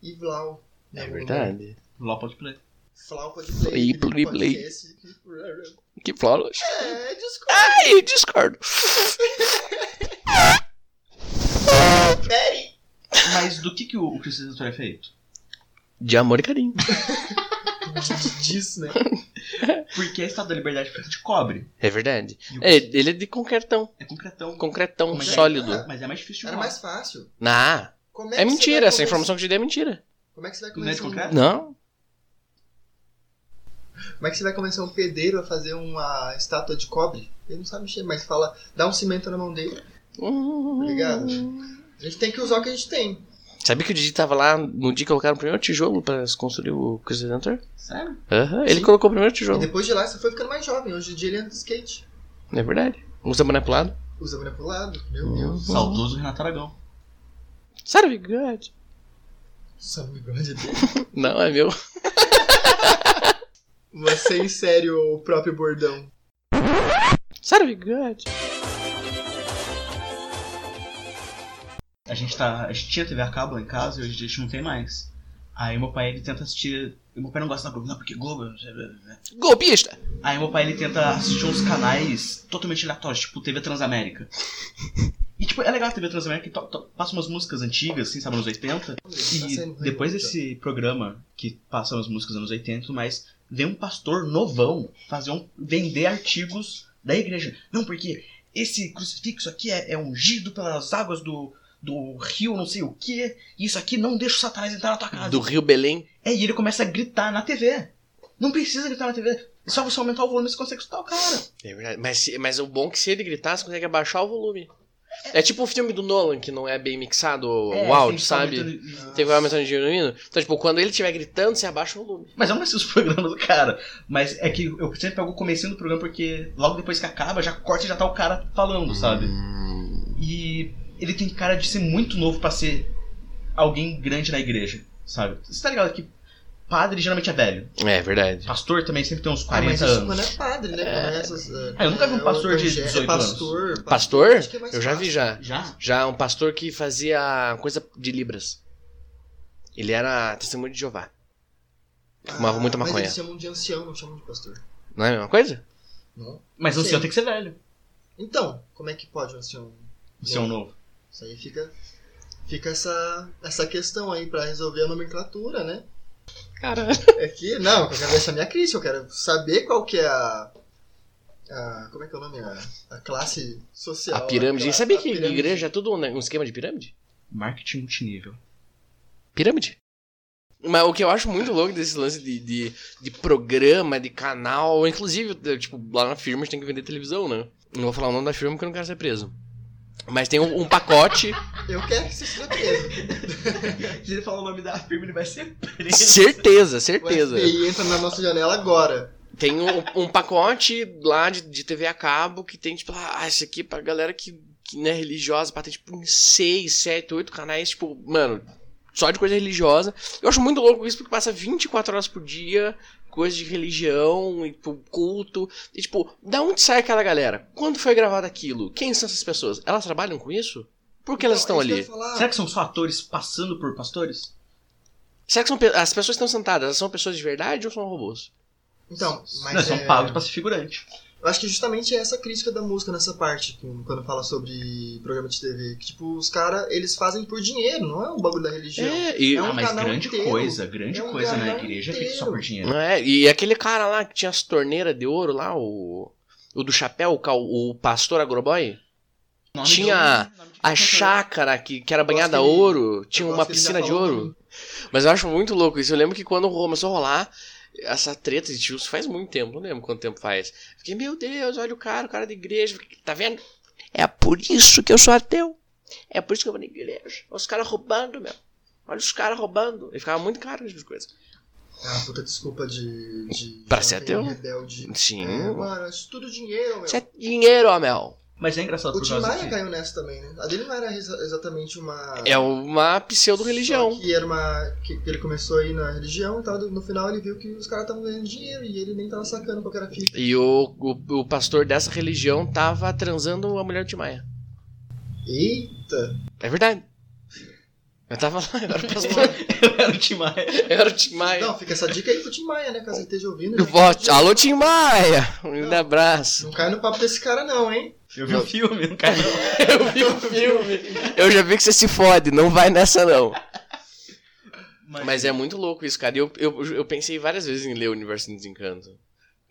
E Vlau. É Não, verdade. Lá pode play. Vlau pode play. E play, play. Que flawless. É, desculpa. Ai, discordo. Peraí. Mas do que, que o, Cristiano Thor é feito? De amor e carinho. Disso, né? Porque a Estátua da Liberdade é feita de cobre. É verdade. O- É, ele é de concretão. É concretão. Concretão, Mas é- sólido. Mas é mais difícil de Era mais fácil. Nah, Como é, é mentira. Essa informação que eu te dei é mentira. Como é que você vai Não é de convencer um... concreto? Não. Como é que você vai convencer um pedreiro a fazer uma estátua de cobre? Ele não sabe mexer, mas fala, dá um cimento na mão dele. Tá ligado? A gente tem que usar o que a gente tem. Sabia que o Didi tava lá no dia que colocaram o primeiro tijolo pra construir o Cristo Redentor? Sério? Aham, ele Sim. colocou o primeiro E tijolo. depois de lá você foi ficando mais jovem. Hoje em dia ele anda de skate. É verdade. Usa boné pro lado. Usa boné pro lado. Meu Uhum. Deus. Saudoso Renato Aragão. Sabe, bigode? Só no bigode dele. Não, é meu. Você em sério o próprio bordão. Sabe, bigode? A gente tá. A gente tinha TV a cabo lá em casa e hoje a gente não tem mais. Aí meu pai ele tenta assistir. Meu pai não gosta da Globo, não, porque Globo. Golpista! Aí meu pai ele tenta assistir uns canais totalmente aleatórios, tipo TV Transamérica. E tipo, é legal a TV Transamérica que passa umas músicas antigas, assim, sabe, anos 80. Tá E ruim, depois tá? desse programa que passa as músicas anos 80 e tudo mais, vem um pastor novão fazer um, vender artigos da igreja. Não, porque esse crucifixo aqui é, é ungido pelas águas do, do rio não sei o que, e isso aqui não deixa o satanás entrar na tua casa. Do Rio Belém. É, e ele começa a gritar na TV. Não precisa gritar na TV. É só você aumentar o volume você consegue escutar o cara. É verdade. Mas, se- mas o bom é que se ele gritar, você consegue abaixar o volume. É tipo o filme do Nolan, que não é bem mixado o É, áudio, tem que ficar sabe? e- Tem que vai aumentando e diminuindo. Então, tipo, quando ele estiver gritando, você abaixa o volume. Mas eu não assisto os programas do cara. Mas é que eu sempre pego o comecinho do programa porque logo depois que acaba, já corta e já tá o cara falando, sabe? E ele tem cara de ser muito novo pra ser alguém grande na igreja, sabe? Você tá ligado que padre geralmente é velho. É verdade. Pastor também sempre tem uns Ah, mas 40 isso anos. quando é padre, né? É essas, é, Ah, eu nunca vi um é pastor de evangé- 18 é pastor, Pastor? acho que é mais Eu já vi já. Já? Já um pastor que fazia coisa de Libras. Ele era testemunho de Jeová. Fumava Ah, muita Mas maconha. eles chamam de ancião, não chamam de pastor. Não é a mesma coisa? Não? Mas o senhor tem que ser velho. Então, como é que pode um ancião? O senhor novo. Isso aí fica, fica essa, essa questão aí pra resolver a nomenclatura, né? Caralho. É que, não, eu quero ver essa minha crítica, eu quero saber qual que é a. a como é que é o nome? A, a classe social. A pirâmide. aquela- Sabia a que pirâmide. igreja é tudo um esquema de pirâmide? Marketing multinível. Pirâmide. Mas o que eu acho muito louco desse lance de, de, de programa, de canal, inclusive, tipo, lá na firma a gente tem que vender televisão, né? Não vou falar o nome da firma porque eu não quero ser preso. Mas tem um, um pacote, Eu quero que você seja preso. Se ele falar o nome da firma, ele vai ser preso. certeza, certeza. FBI entra na nossa janela agora. Tem um, um pacote lá de, de TV a cabo que tem, tipo, ah, isso aqui é pra galera que, que não é religiosa, pra ter, tipo, uns 6, 7, 8 canais, tipo, mano, só de coisa religiosa. Eu acho muito louco isso, porque passa 24 horas por dia, coisa de religião, e, tipo, culto. E, tipo, da onde sai aquela galera? Quando foi gravado aquilo? Quem são essas pessoas? Elas trabalham com isso? Por que elas Então, estão é ali? falar. Será que são só atores passando por pastores? Será que são, pe- as pessoas que estão sentadas, elas são pessoas de verdade ou são robôs? Então, mas Não, são é- pagos pra ser figurante. Eu acho que justamente é essa crítica da música nessa parte, que- quando fala sobre programa de TV. Que, tipo, os caras, eles fazem por dinheiro, não é um bagulho da religião. É, e, É um ah, mas canal grande inteiro. coisa, grande É um coisa na igreja é feito só inteiro. por dinheiro. Não é? E aquele cara lá que tinha as torneiras de ouro lá, o. O do chapéu, o, o pastor agroboy? Nome Tinha de A chácara que, que era banhada a que ele- ouro, tinha uma piscina de ouro. Mas eu acho muito louco isso. Eu lembro que quando começou a rolar essa treta de tios, faz muito tempo, não lembro quanto tempo faz. Fiquei, meu Deus, olha o cara, o cara da igreja. Tá vendo? É por isso que eu sou ateu. É por isso que eu vou na igreja. Olha os caras roubando, meu. Olha os caras roubando. E ficava muito caro essas coisas. É uma puta desculpa de. de Pra ser ateu? Rebelde. Sim. É, mano, isso tudo dinheiro, meu. Isso é dinheiro, ó, Mel. Mas é engraçado O Tim Maia que... caiu nessa também, né? A dele não era exa- exatamente uma. É uma pseudo-religião. Que era uma. Que, que ele começou aí na religião e tal. No final ele viu que os caras estavam ganhando dinheiro e ele nem tava sacando qual que era a fita. E o, o, o pastor dessa religião tava transando a mulher de Maia. Eita! É verdade. Eu tava lá, eu era o pastor. Eu era o Tim Maia. Eu era o Tim Maia. Não, fica essa dica aí pro Tim Maia, né? Caso ele esteja ouvindo. Né? vou- Alô, Tim Maia! Um grande abraço. Não cai no papo desse cara, não, hein? Eu vi o filme, não caiu. Eu vi o filme. Eu já vi que você se fode, não vai nessa não. Mas é muito louco isso, cara. E eu, eu, eu pensei várias vezes em ler o Universo do Desencanto.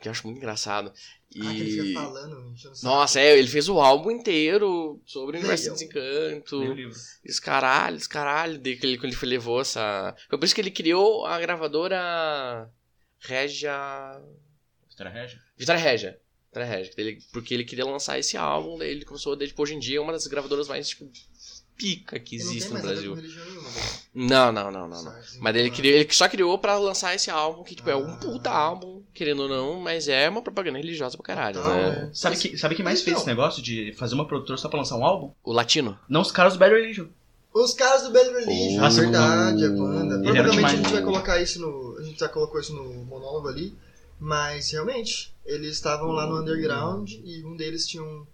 Que eu acho muito engraçado. Ah, ele E. fica falando, enchendo o saco. Nossa, é, ele fez o álbum inteiro sobre o Universo do. Desencanto. Esse caralho, esse caralho, de que ele, quando ele levou essa. Foi por isso que ele criou a gravadora Regia. Vitória Regia? Vitória Regia. Ele, porque ele queria lançar esse álbum, daí ele começou, daí, tipo, hoje em dia é uma das gravadoras mais, tipo, pica que existe tem no Brasil. né? Não, não, não, não, não. Mas ele, então, criou, ele só criou pra lançar esse álbum, que, tipo, é um Ah. puta álbum, querendo ou não, mas é uma propaganda religiosa pra caralho, Total, né? né? Sabe, que, sabe quem mais fez Então. esse negócio de fazer uma produtora só pra lançar um álbum? O latino. Não os caras do Bad Religion. Os caras do Bad Religion, Oh. é verdade, a banda. Ele era Provavelmente a gente vai colocar isso no. A gente já colocou isso no monólogo ali. Mas realmente, eles estavam lá no underground e um deles tinha um.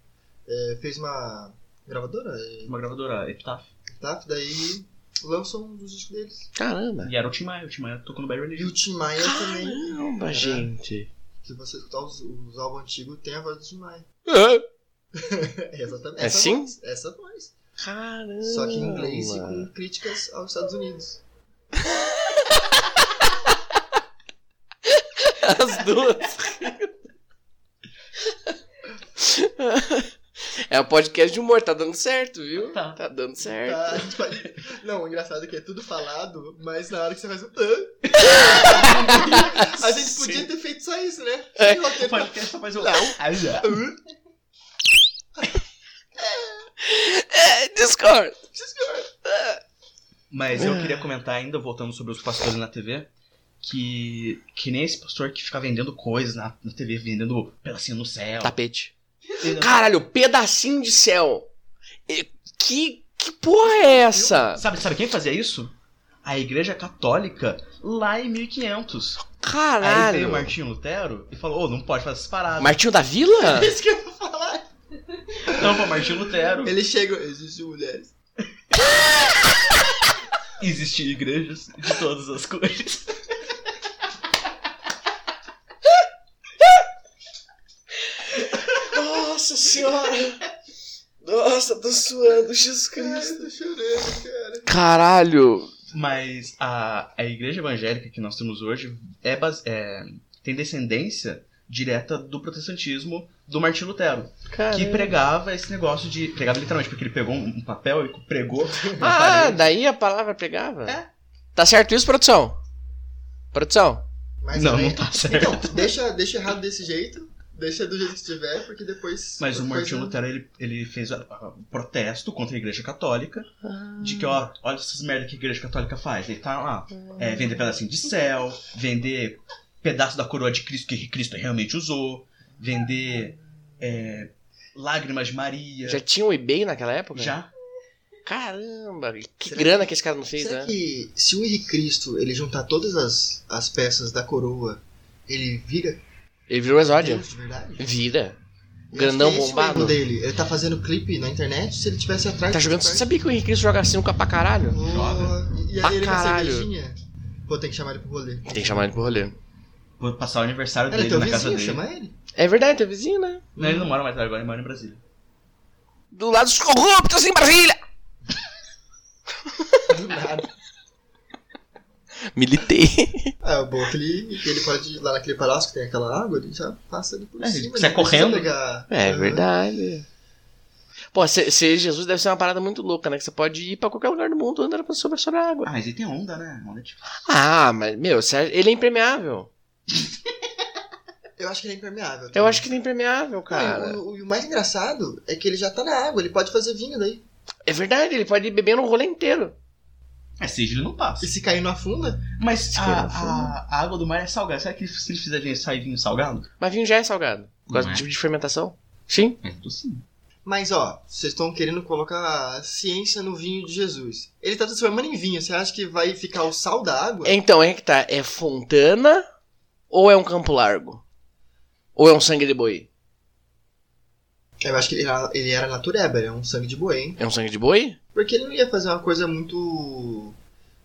é, fez uma gravadora, é, Uma gravadora, Epitaph. tá? Daí lançou um dos discos deles. Caramba. E era o Tim Maia. O Tim Maia tocou no Bad E Religion. o Tim Maia também. Caramba, gente. Se você escutar os, os álbuns antigos, tem a voz do Tim Maia. É exatamente. É essa sim? Voz, essa voz. Caramba. Só que em inglês e com críticas aos Estados Unidos. As duas. É o podcast de humor, tá dando certo, viu? Tá. Tá dando certo. Tá, a gente pode- Não, o engraçado é que é tudo falado, mas na hora que você faz. "Hã?", a gente podia Sim. ter feito só isso, né? É. O podcast só faz o... Não. Não. É, Discord. Mas eu queria comentar ainda, voltando sobre os pastores na TV, que, que nem esse pastor que fica vendendo coisas na, na TV, vendendo pedacinho no céu. Tapete. Vendendo- Caralho, pedacinho de céu. Que, que porra é essa? Sabe, sabe quem fazia isso? a igreja católica lá em 1500. Aí veio Caralho. o Martinho Lutero e falou, ô, não pode fazer essas paradas. Martinho da Vila? É isso que eu ia falar. Não, pô, Martinho Lutero. Ele chega. Existem mulheres. Existem igrejas de todas as cores. Senhora. Nossa, tô suando, Jesus Cristo. tô chorando, cara. Caralho. Mas a, a igreja evangélica que nós temos hoje é, base- é- tem descendência direta do protestantismo do Martinho Lutero. Que pregava esse negócio de. Pregava literalmente, porque ele pegou um, papel e pregou. na Ah, parede. daí a palavra pegava? É. Tá certo isso, produção? Produção? Mas Não, também- não tá certo. Então, deixa, deixa errado desse jeito. Deixa do jeito que estiver, porque depois. Mas o Martinho eu- Lutero ele, ele fez um protesto contra a igreja católica. De que, ó, olha essas merdas que a igreja católica faz. Ele tá lá, é, vender pedacinho de céu, vender pedaço da coroa de Cristo que Cristo realmente usou, vender é, lágrimas de Maria. Já tinha o eBay naquela época? Já. Caramba, que Será grana que, esse cara não fez, Será né? que se o Henrique Cristo ele juntar todas as, as peças da coroa, ele vira Ele virou exódio. Deus de verdade? Vira. Eu Grandão é bombado. dele. Ele tá fazendo clipe na internet, se ele tivesse atrás... Tá jogando. Você sabia que o Henrique Cristo joga sinuca pra caralho? Oh, e Pra aí ele com a caralho. cervejinha. Pô, tem que chamar ele pro rolê. Tem que chamar ele pro rolê. Vou passar o aniversário Ele é dele teu na casa vizinho, dele. chama ele. É verdade, teu vizinho, né? Não, ele não mora mais lá agora, ele mora em Brasília. Do lado dos corruptos em Brasília! Do nada. Militei. É, o bom é que ele, ele pode ir lá naquele palácio que tem aquela água, ele já passa ali por É, cima. não precisa correndo. Pegar... É Aham. verdade. Pô, ser, ser Jesus deve ser uma parada muito louca, né? Que você pode ir pra qualquer lugar do mundo andando sobre, sobre a água. Ah, mas ele tem onda, né? Onda de... Ah, mas, meu, ele é impermeável. Eu acho que ele é impermeável. Eu acho que ele é impermeável, cara. Não, o, o- e o mais engraçado é que ele já tá na água, ele pode fazer vinho daí. É verdade, ele pode ir bebendo o rolê inteiro. É, seja ele não passa. E se cair não afunda, Mas Se a, queira fundo. a, a água do mar é salgada. Será que se ele fizer vinho, sai vinho salgado? Mas vinho já é salgado. Por causa Não do é? tipo de fermentação. Sim. É, sim. Mas ó, vocês estão querendo colocar ciência no vinho de Jesus. Ele tá transformando em vinho. Você acha que vai ficar o sal da água? Então, é que tá. É Fontana ou é um Campo Largo? Ou é um sangue de boi? Eu acho que ele era, ele era natureba, ele é um sangue de boi, hein? É um sangue de boi? Porque ele não ia fazer uma coisa muito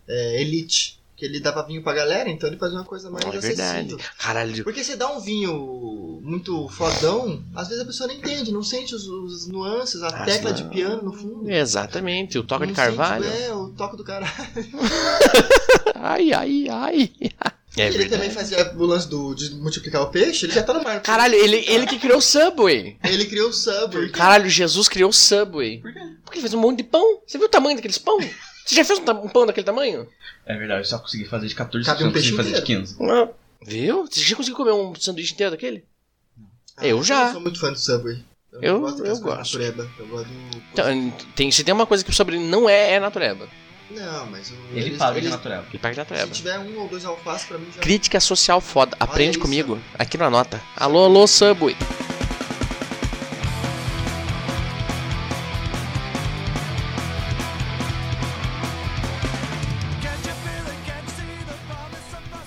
é, elite. Que ele dava vinho pra galera, então ele fazia uma coisa mais é verdade. acessível. Caralho. Porque você dá um vinho muito fodão, às vezes a pessoa não entende, não sente os, os nuances, a Ah, tecla não. de piano no fundo. Exatamente, o toca de Não carvalho. Sente, é, o toque do caralho. Ai, ai, ai. É ele também fazia o lance do, de multiplicar o peixe, ele já tá no mar. Caralho, ele, ele que criou o Subway. Ele criou o Subway. Caralho, Jesus criou o Subway. Por quê? Porque ele fez um monte de pão. Você viu o tamanho daqueles pão? Você já fez um, um pão daquele tamanho? É verdade, eu só consegui fazer de 14, Cabe um consegui peixe fazer de inteiro. 15. Viu? Você já conseguiu comer um sanduíche inteiro daquele? Ah, Eu já. não sou muito fã do Subway. Eu, Eu- não gosto eu gosto. natureba. Eu gosto do... Então, tem, se tem uma coisa que o Subway não é, é natureba. Não, mas... O, Ele eles- paga de eles- natural. Ele paga de Se tiver um ou dois alfaces, pra mim já... Crítica social foda. Aprende isso. comigo. Aqui no Anota. Alô, alô, Subway.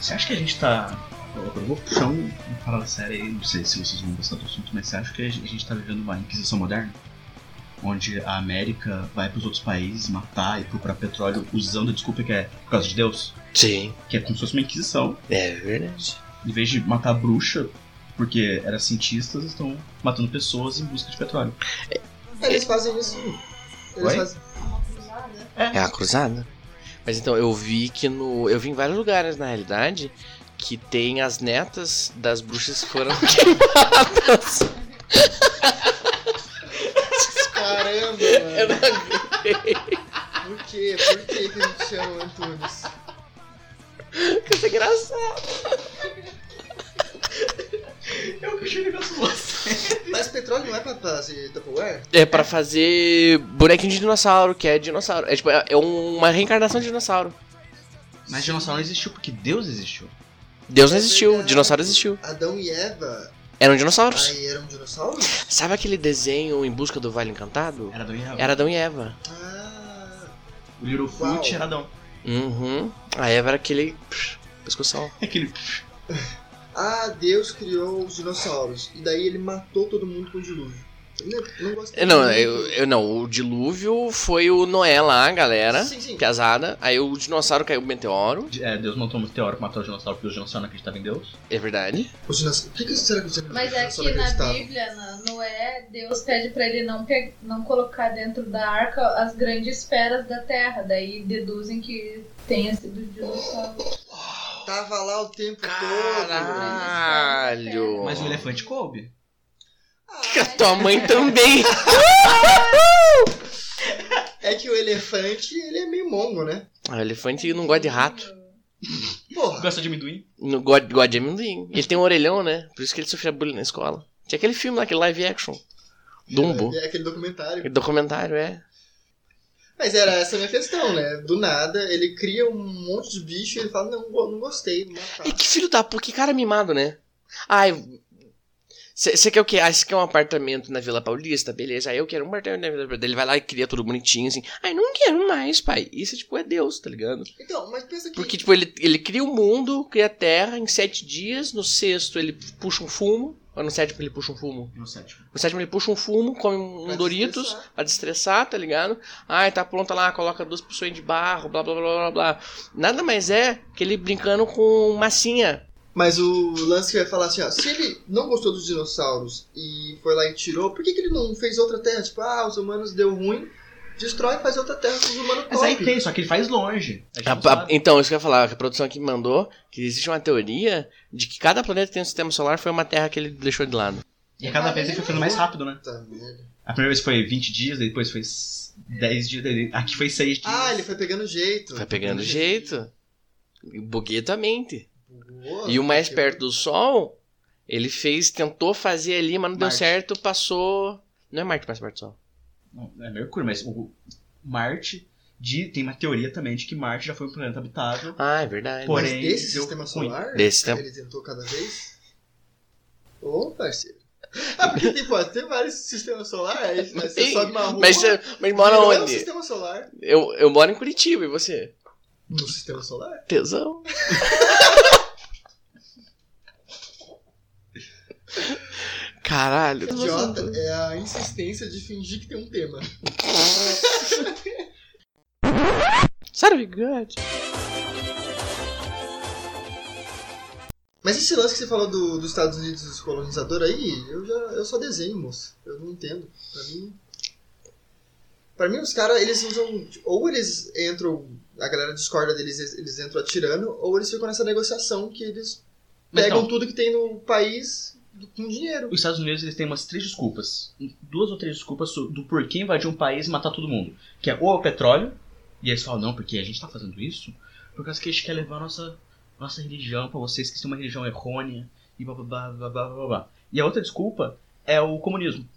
Você acha que a gente tá. Eu eu vou puxar um, uma parada séria aí, não sei se vocês vão gostar do assunto, mas você acha que a gente a gente tá vivendo uma Inquisição moderna? Onde a América vai pros outros países matar e procurar petróleo usando a desculpa que é por causa de Deus? Sim. Que é como se fosse uma Inquisição. É verdade. Em vez de matar bruxa, porque eram cientistas, estão matando pessoas em busca de petróleo. Eles fazem isso. Eles Oi? fazem... É a cruzada? Mas então, eu vi que no. Eu vi em vários lugares, na realidade, que tem as netas das bruxas que foram queimadas. Caramba, Eu mano. não aguentei. Por quê? Por que que a gente chama o Antunes? Isso é engraçado. Eu que negócio você. Mas petróleo não é pra fazer Tupperware? É pra fazer bonequinho de dinossauro, que é dinossauro. É tipo, é é uma reencarnação de dinossauro. Mas dinossauro não existiu porque Deus existiu. Deus não existiu, verdade. dinossauro existiu. Adão e Eva, Eram dinossauros. aí eram dinossauros? Sabe aquele desenho Em Busca do Vale Encantado? Era Adão e Eva. Era Adão e Eva. Ah, O Littlefoot era Adão. Uhum. A Eva era aquele. psh, Pescoção. Aquele. Ah, Deus criou os dinossauros. E daí ele matou todo mundo com o dilúvio. Eu não, eu não gostei Eu Não, eu, eu não. O dilúvio foi o Noé lá, galera. Sim, sim. Piazada. Aí o dinossauro caiu o meteoro. É, Deus montou um meteoro pra matar o dinossauro porque os dinossauros não acreditavam em Deus. É verdade. Os dinossauros. Por que, que será que os Mas é que na? Bíblia, na Noé, Deus pede pra ele não, pe- não colocar dentro da arca as grandes feras da terra. Daí deduzem que tenha sido dinossauro. Tava lá o tempo Caralho. Mas o elefante coube. Que a tua mãe também. É que o elefante, ele é meio mongo, né? Ah, o elefante não gosta de rato. Porra. Gosta de amendoim? Não gosta, gosta de amendoim. Ele tem um orelhão, né? Por isso que ele sofria bullying na escola. Tinha aquele filme lá, aquele live action. Dumbo. É aquele documentário. Aquele documentário, é. Mas era essa a minha questão, né? Do nada, ele cria um monte de bicho e ele fala, não, não gostei, vou matar. E que filho da puta, que cara mimado, né? Ai. Você quer o quê? Ah, você quer um apartamento na Vila Paulista? Beleza. Aí eu quero um apartamento na Vila Paulista. Ele vai lá e cria tudo bonitinho, assim. Ai, não quero mais, pai. Isso, tipo, é Deus, tá ligado? Então, mas pensa que... Porque, tipo, ele, ele cria o mundo, cria a terra em sete dias. No sexto, ele puxa um fumo. Ou no sétimo, ele puxa um fumo. No sétimo. No sétimo, ele puxa um fumo, come um Pra Doritos destressar. pra destressar, tá ligado? Ai, tá pronta lá, coloca duas porções de barro, blá, blá, blá, blá, blá. Nada mais é que ele brincando com massinha. Mas o lance ia falar assim, ó, se ele não gostou dos dinossauros e foi lá e tirou, por que, que ele não fez outra terra? Tipo, ah, os humanos deu ruim, destrói e faz outra terra com os humanos Mas aí tem, só que ele faz longe. A gente A- então, isso que eu ia falar, que a produção aqui me mandou, que existe uma teoria de que cada planeta que tem um sistema solar foi uma terra que ele deixou de lado. E cada vez ele foi ficando mais rápido, né? Tá. A primeira vez foi 20 dias, depois foi 10 dias, aqui foi 6 dias. Ah, ele foi pegando jeito. Vai pegando jeito. Bugueta a mente. Boa, E o mais porque- perto do Sol, ele fez, tentou fazer ali, mas não deu Marte. certo, passou. Não é Marte mais perto do Sol. Não, é Mercúrio, mas o Marte de- tem uma teoria também de que Marte já foi um planeta habitável. Ah, é verdade. Porém, Mas desse deu sistema solar, Desse sistema- ele tentou cada vez? Ô, parceiro. Ah, porque tipo, ó, tem vários sistemas solares, aí você sobe uma rua, Mas, você- mas mora virou um onde? sistema solar Eu, eu moro em Curitiba, e você? no sistema solar. Tesão. Caralho. Idiota é a insistência de fingir que tem um tema. Sabe, good. Mas esse lance que você falou do, dos Estados Unidos dos colonizadores aí, eu já eu só desenho, moço. Eu não entendo. Pra mim. Pra mim, os caras, eles usam. Ou eles entram. A galera discorda deles, eles, entram atirando, ou eles ficam nessa negociação que eles pegam tudo que tem no país com dinheiro. Os Estados Unidos eles têm umas três desculpas. Duas ou três desculpas do porquê invadir um país e matar todo mundo. Que é ou o petróleo, e eles falam, não, porque a gente tá fazendo isso por causa que a gente quer levar a nossa, nossa religião pra vocês que têm uma religião errônea e blá blá blá blá blá blá blá. E a outra desculpa é o comunismo.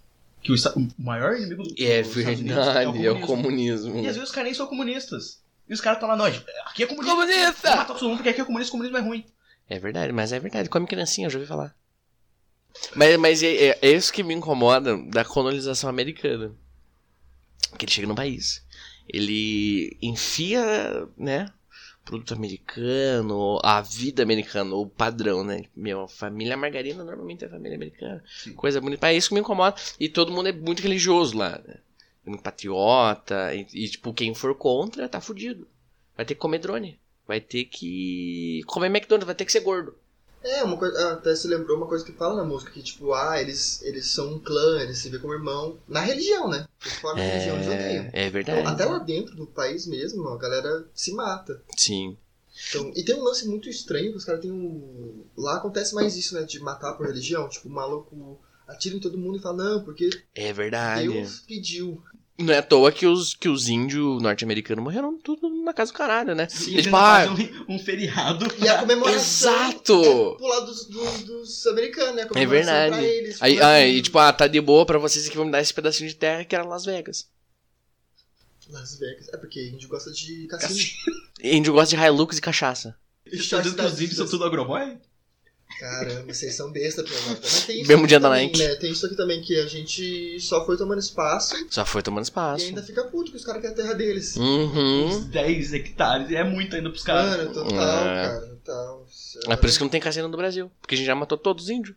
Que o, o maior inimigo do É dos Estados Unidos verdade, é o comunismo. comunismo. E às vezes os caras nem são comunistas. E os caras estão lá, nós, aqui é comunista. Comunista! Vamos matar todo mundo porque aqui é comunista, comunismo é ruim. É verdade, mas é verdade. Come criancinha, eu já ouvi falar. Mas, mas é, é- é isso que me incomoda da colonização americana. Que ele chega no país. Ele enfia, né? Produto americano, a vida americana, o padrão, né? Meu, família margarina normalmente é família americana. Sim. Coisa bonita. É isso que me incomoda. E todo mundo é muito religioso lá, né? É Muito patriota. E, e, tipo, quem for contra tá fudido. Vai ter que comer drone. Vai ter que comer McDonald's, vai ter que ser gordo. É, uma coisa. ah, Até se lembrou uma coisa que fala na música, que tipo, ah, eles, eles são um clã, eles se vê como irmão. Na religião, né? Fora da religião eles odeiam. É, é verdade. Então, até lá dentro do país mesmo, a galera se mata. Sim. Então, e tem um lance muito estranho que os caras têm um. Lá acontece mais isso, né? De matar por religião. Tipo, o maluco atira em todo mundo e fala, não, porque É verdade. Deus pediu. Não é à toa que os, que os índios norte-americanos morreram tudo na casa do caralho, né? Eles, eles tipo, ah, um, um feriado. E a comemoração Exato! é pro lado dos, dos, dos americanos, né? Comemoração verdade. Pra eles, aí, em e tipo, ah, tá de boa pra vocês que vão me dar esse pedacinho de terra que era Las Vegas. Las Vegas. É porque índio gosta de cassino. Índio gosta de Hilux e cachaça. E Você tá dizendo que os índios são tudo agroboy? Caramba, vocês são besta, Pionota. Mas tem isso Mesmo dia da também, Nike. né? Tem isso aqui também que a gente só foi tomando espaço Só foi tomando e espaço. ainda fica puto que os caras querem a terra deles. Uhum. Uns 10 hectares. É muito ainda pros caras. Mano, total, É. cara, total. É por isso que não tem cassino no Brasil. Porque a gente já matou todos os índios.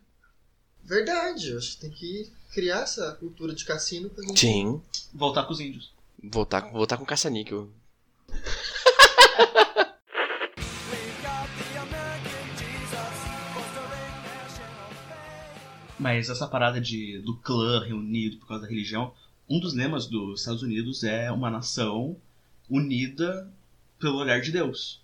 Verdade, eu acho que tem que criar essa cultura de cassino pra gente. Sim. Voltar com os índios. Voltar, com- voltar com caça-níquel. Mas essa parada de, do clã reunido por causa da religião, um dos lemas dos Estados Unidos é uma nação unida pelo olhar de Deus.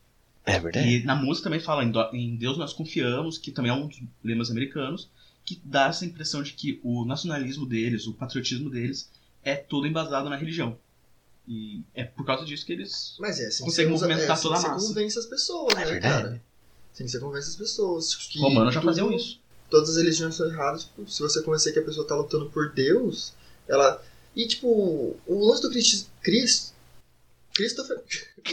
É verdade. E na música também fala em, do- em Deus nós confiamos, que também é um dos lemas americanos, que dá essa impressão de que o nacionalismo deles, o patriotismo deles, é todo embasado na religião. E é por causa disso que eles. Mas é, assim Consegue você usa- movimentar é, assim toda a você massa. convence as pessoas, né, verdade. cara? Assim você convence as pessoas. Que Romanos já faziam isso. Todas as religiões são erradas. Tipo, se você convencer que a pessoa tá lutando por Deus, ela. E tipo, o lance do Cristo. Cristo. Christopher.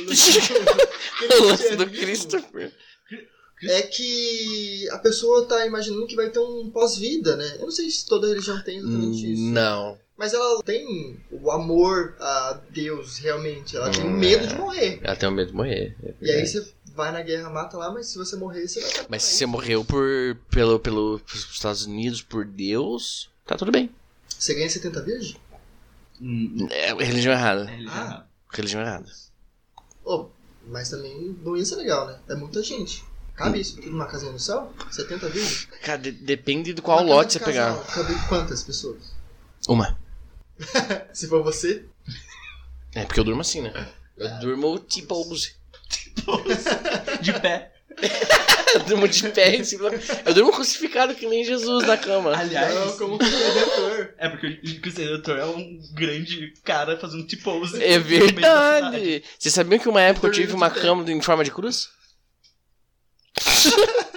O lance do Christopher. É que a pessoa tá imaginando que vai ter um pós-vida, né? Eu não sei se toda religião tem exatamente isso. Hum, Não. Mas ela tem o amor a Deus, realmente. Ela tem Hum, medo é. de morrer. Ela tem um medo de morrer. é E aí você vai na guerra, mata lá, mas se você morrer, você vai estar Mas se você morreu por, pelo, pelo, pelos Estados Unidos, por Deus, tá tudo bem. Você ganha 70 virgens? Hum, É religião errada. é religião Ah. errada. Religião errada. Oh, mas também não ia ser legal, né? É muita gente. Cabe isso tudo numa casinha no céu? 70 virgens? Cara, de- depende de qual Uma lote você pegar. casal, Cabe quantas pessoas? Uma. Se for você, É porque eu durmo assim, né? Eu durmo tipo 11. De pé. Eu durmo de pé em cima. Eu durmo crucificado que nem Jesus na cama. Aliás, não, como que redentor. é porque o Cristiano Redentor é um grande cara fazendo tipo É verdade. Vocês sabiam que uma época eu tive uma cama em forma de cruz?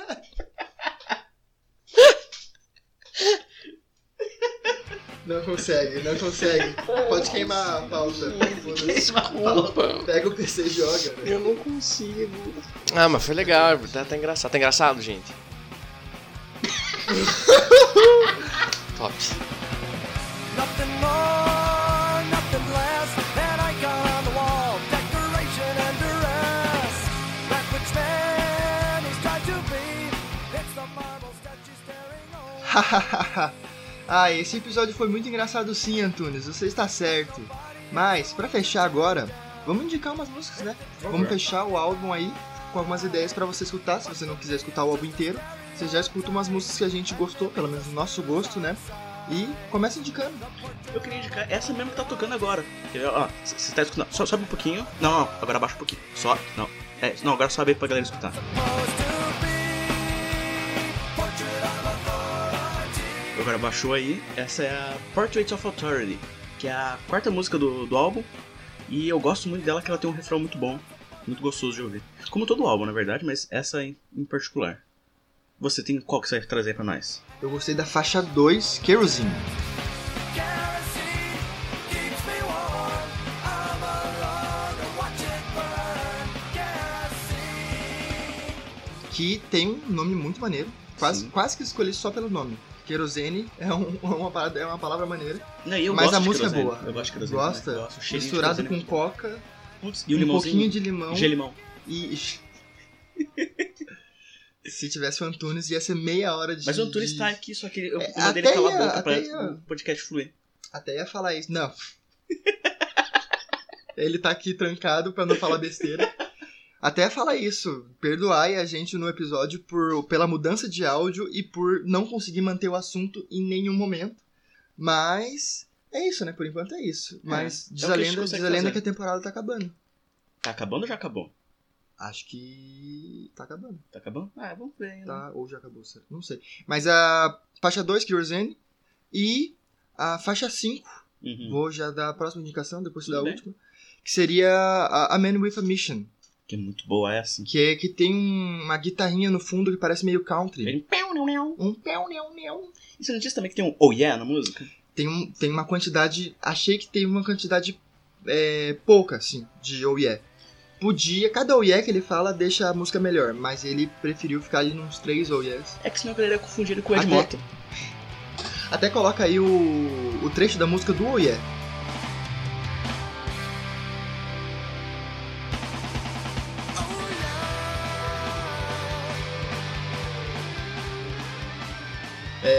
Não consegue, não consegue. Pode queimar a pauta. Desculpa. Pega o PC e joga, né? Eu não consigo. Ah, mas foi legal, tá, tá engraçado. Tá engraçado, gente. Top. Nothing more, nothing less than icon on the wall, decoration and duress. That which man is trying to be, it's the marble statue staring on. Ah, esse episódio foi muito engraçado sim, Antunes. Você está certo. Mas, pra fechar agora, vamos indicar umas músicas, né? Vamos fechar o álbum aí com algumas ideias pra você escutar. Se você não quiser escutar o álbum inteiro, você já escuta umas músicas que a gente gostou, pelo menos do nosso gosto, né? E começa indicando. Eu queria indicar essa mesmo que tá tocando agora. Ó, você tá escutando. Só, sobe um pouquinho. Não, não, agora abaixa um pouquinho. Sobe. Não. É, não, agora sobe aí pra galera escutar. Agora baixou aí. Essa é a Portrait of Authority, que é a quarta música do, do álbum. E eu gosto muito dela, que ela tem um refrão muito bom, muito gostoso de ouvir. Como todo álbum, na verdade, mas essa em, em particular. Você tem qual que você vai trazer pra nós? Eu gostei da faixa 2, Kerosene. Que tem um nome muito maneiro. Quase, Sim. quase que escolhi só pelo nome. Querosene é, um- é uma, parada- é uma palavra maneira. Não, eu mas gosto a música é boa. Eu gosto de querosene. Gosta? Eu gosto. Misturado querosene. com coca, Putz, e um pouquinho de limão Gelimão. e. Se tivesse o Antunes, ia ser meia hora de. Mas o Antunes de- tá aqui, só que eu É, mandei ele calar a boca pra ia. o podcast fluir. Até ia falar isso. Não. Ele tá aqui trancado pra não falar besteira. Até ia falar isso. Perdoai a gente no episódio por, pela mudança de áudio e por não conseguir manter o assunto em nenhum momento. Mas é isso, né? Por enquanto é isso. Mas é diz a que a gente lenda, diz a lenda que a temporada tá acabando. Tá acabando ou já acabou? Acho que tá acabando. Tá acabando? Ah, vamos ver. né? Tá? Ou já acabou, certo? Não sei. Mas a faixa 2, Kyrzane, e a faixa 5, Uhum. vou já dar a próxima indicação, depois da última, que seria a, a Man With A Mission, Que é muito boa essa. que, é, que tem um- uma guitarrinha no fundo que parece meio country. Ele... Um pão, não, não. E você não disse também que tem um Oh Yeah na música? Tem, um, tem uma quantidade, achei que tem uma quantidade é, pouca, assim, de oh yeah. podia, cada oh yeah que ele fala deixa a música melhor, mas ele preferiu ficar ali nos três oh yes. É que senão a galera ia confundir ele com o Ed Até-. Até coloca aí o, o trecho da música do oh yeah.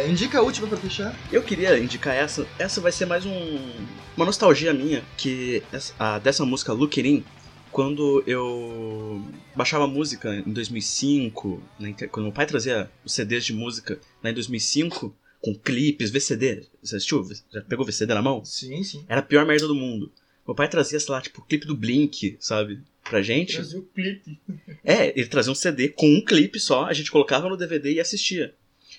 Indica a última pra fechar. Eu queria indicar essa. Essa vai ser mais um uma nostalgia minha, que essa- a, dessa música Look It In, quando eu baixava música em 2005, na inter- quando meu pai trazia os CDs de música lá em 2005, com clipes, VCD. Você assistiu? Já pegou VCD na mão? Sim, sim. Era a pior merda do mundo. Meu pai trazia, sei lá, tipo, clipe do Blink, sabe? Pra gente. Trazia o clipe. É, ele trazia um CD com um clipe só, a gente colocava no DVD e assistia.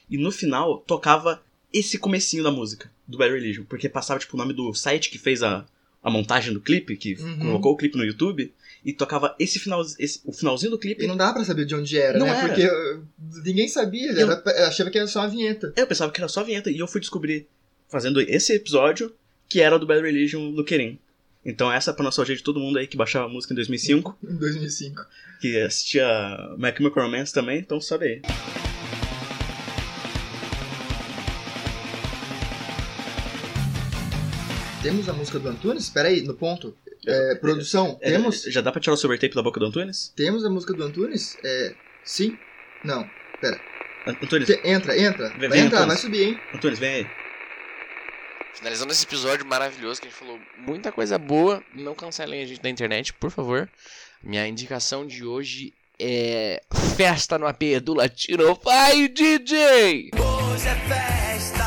E no final tocava esse comecinho da música, do Bad Religion, porque passava tipo o nome do site que fez a, a montagem do clipe, que Uhum. colocou o clipe no YouTube, e tocava esse final, esse, o finalzinho do clipe. E não dava pra saber de onde era, Não né? era. Porque uh, ninguém sabia, Eu- era- eu achava que era só uma vinheta. Eu pensava que era só a vinheta, e eu fui descobrir, fazendo esse episódio, que era do Bad Religion do Querim. Então essa é pra nostalgia de todo mundo aí que baixava a música em 2005, Em 2005. que assistia My Chemical Romance também, então sabe aí. Temos a música do Antunes? Espera aí, no ponto. É, produção, É, temos? Já dá pra tirar o silver tape da boca do Antunes? Temos a música do Antunes? É, sim? Não. Antunes, Te- entra, entra. Vem, vai vem, entrar, Antunes. vai subir, hein? Antunes, vem aí. Finalizando esse episódio maravilhoso que a gente falou muita coisa boa. Não cancelem a gente da internet, por favor. Minha indicação de hoje é Festa no AP do Latino. Vai, DJ! Hoje é festa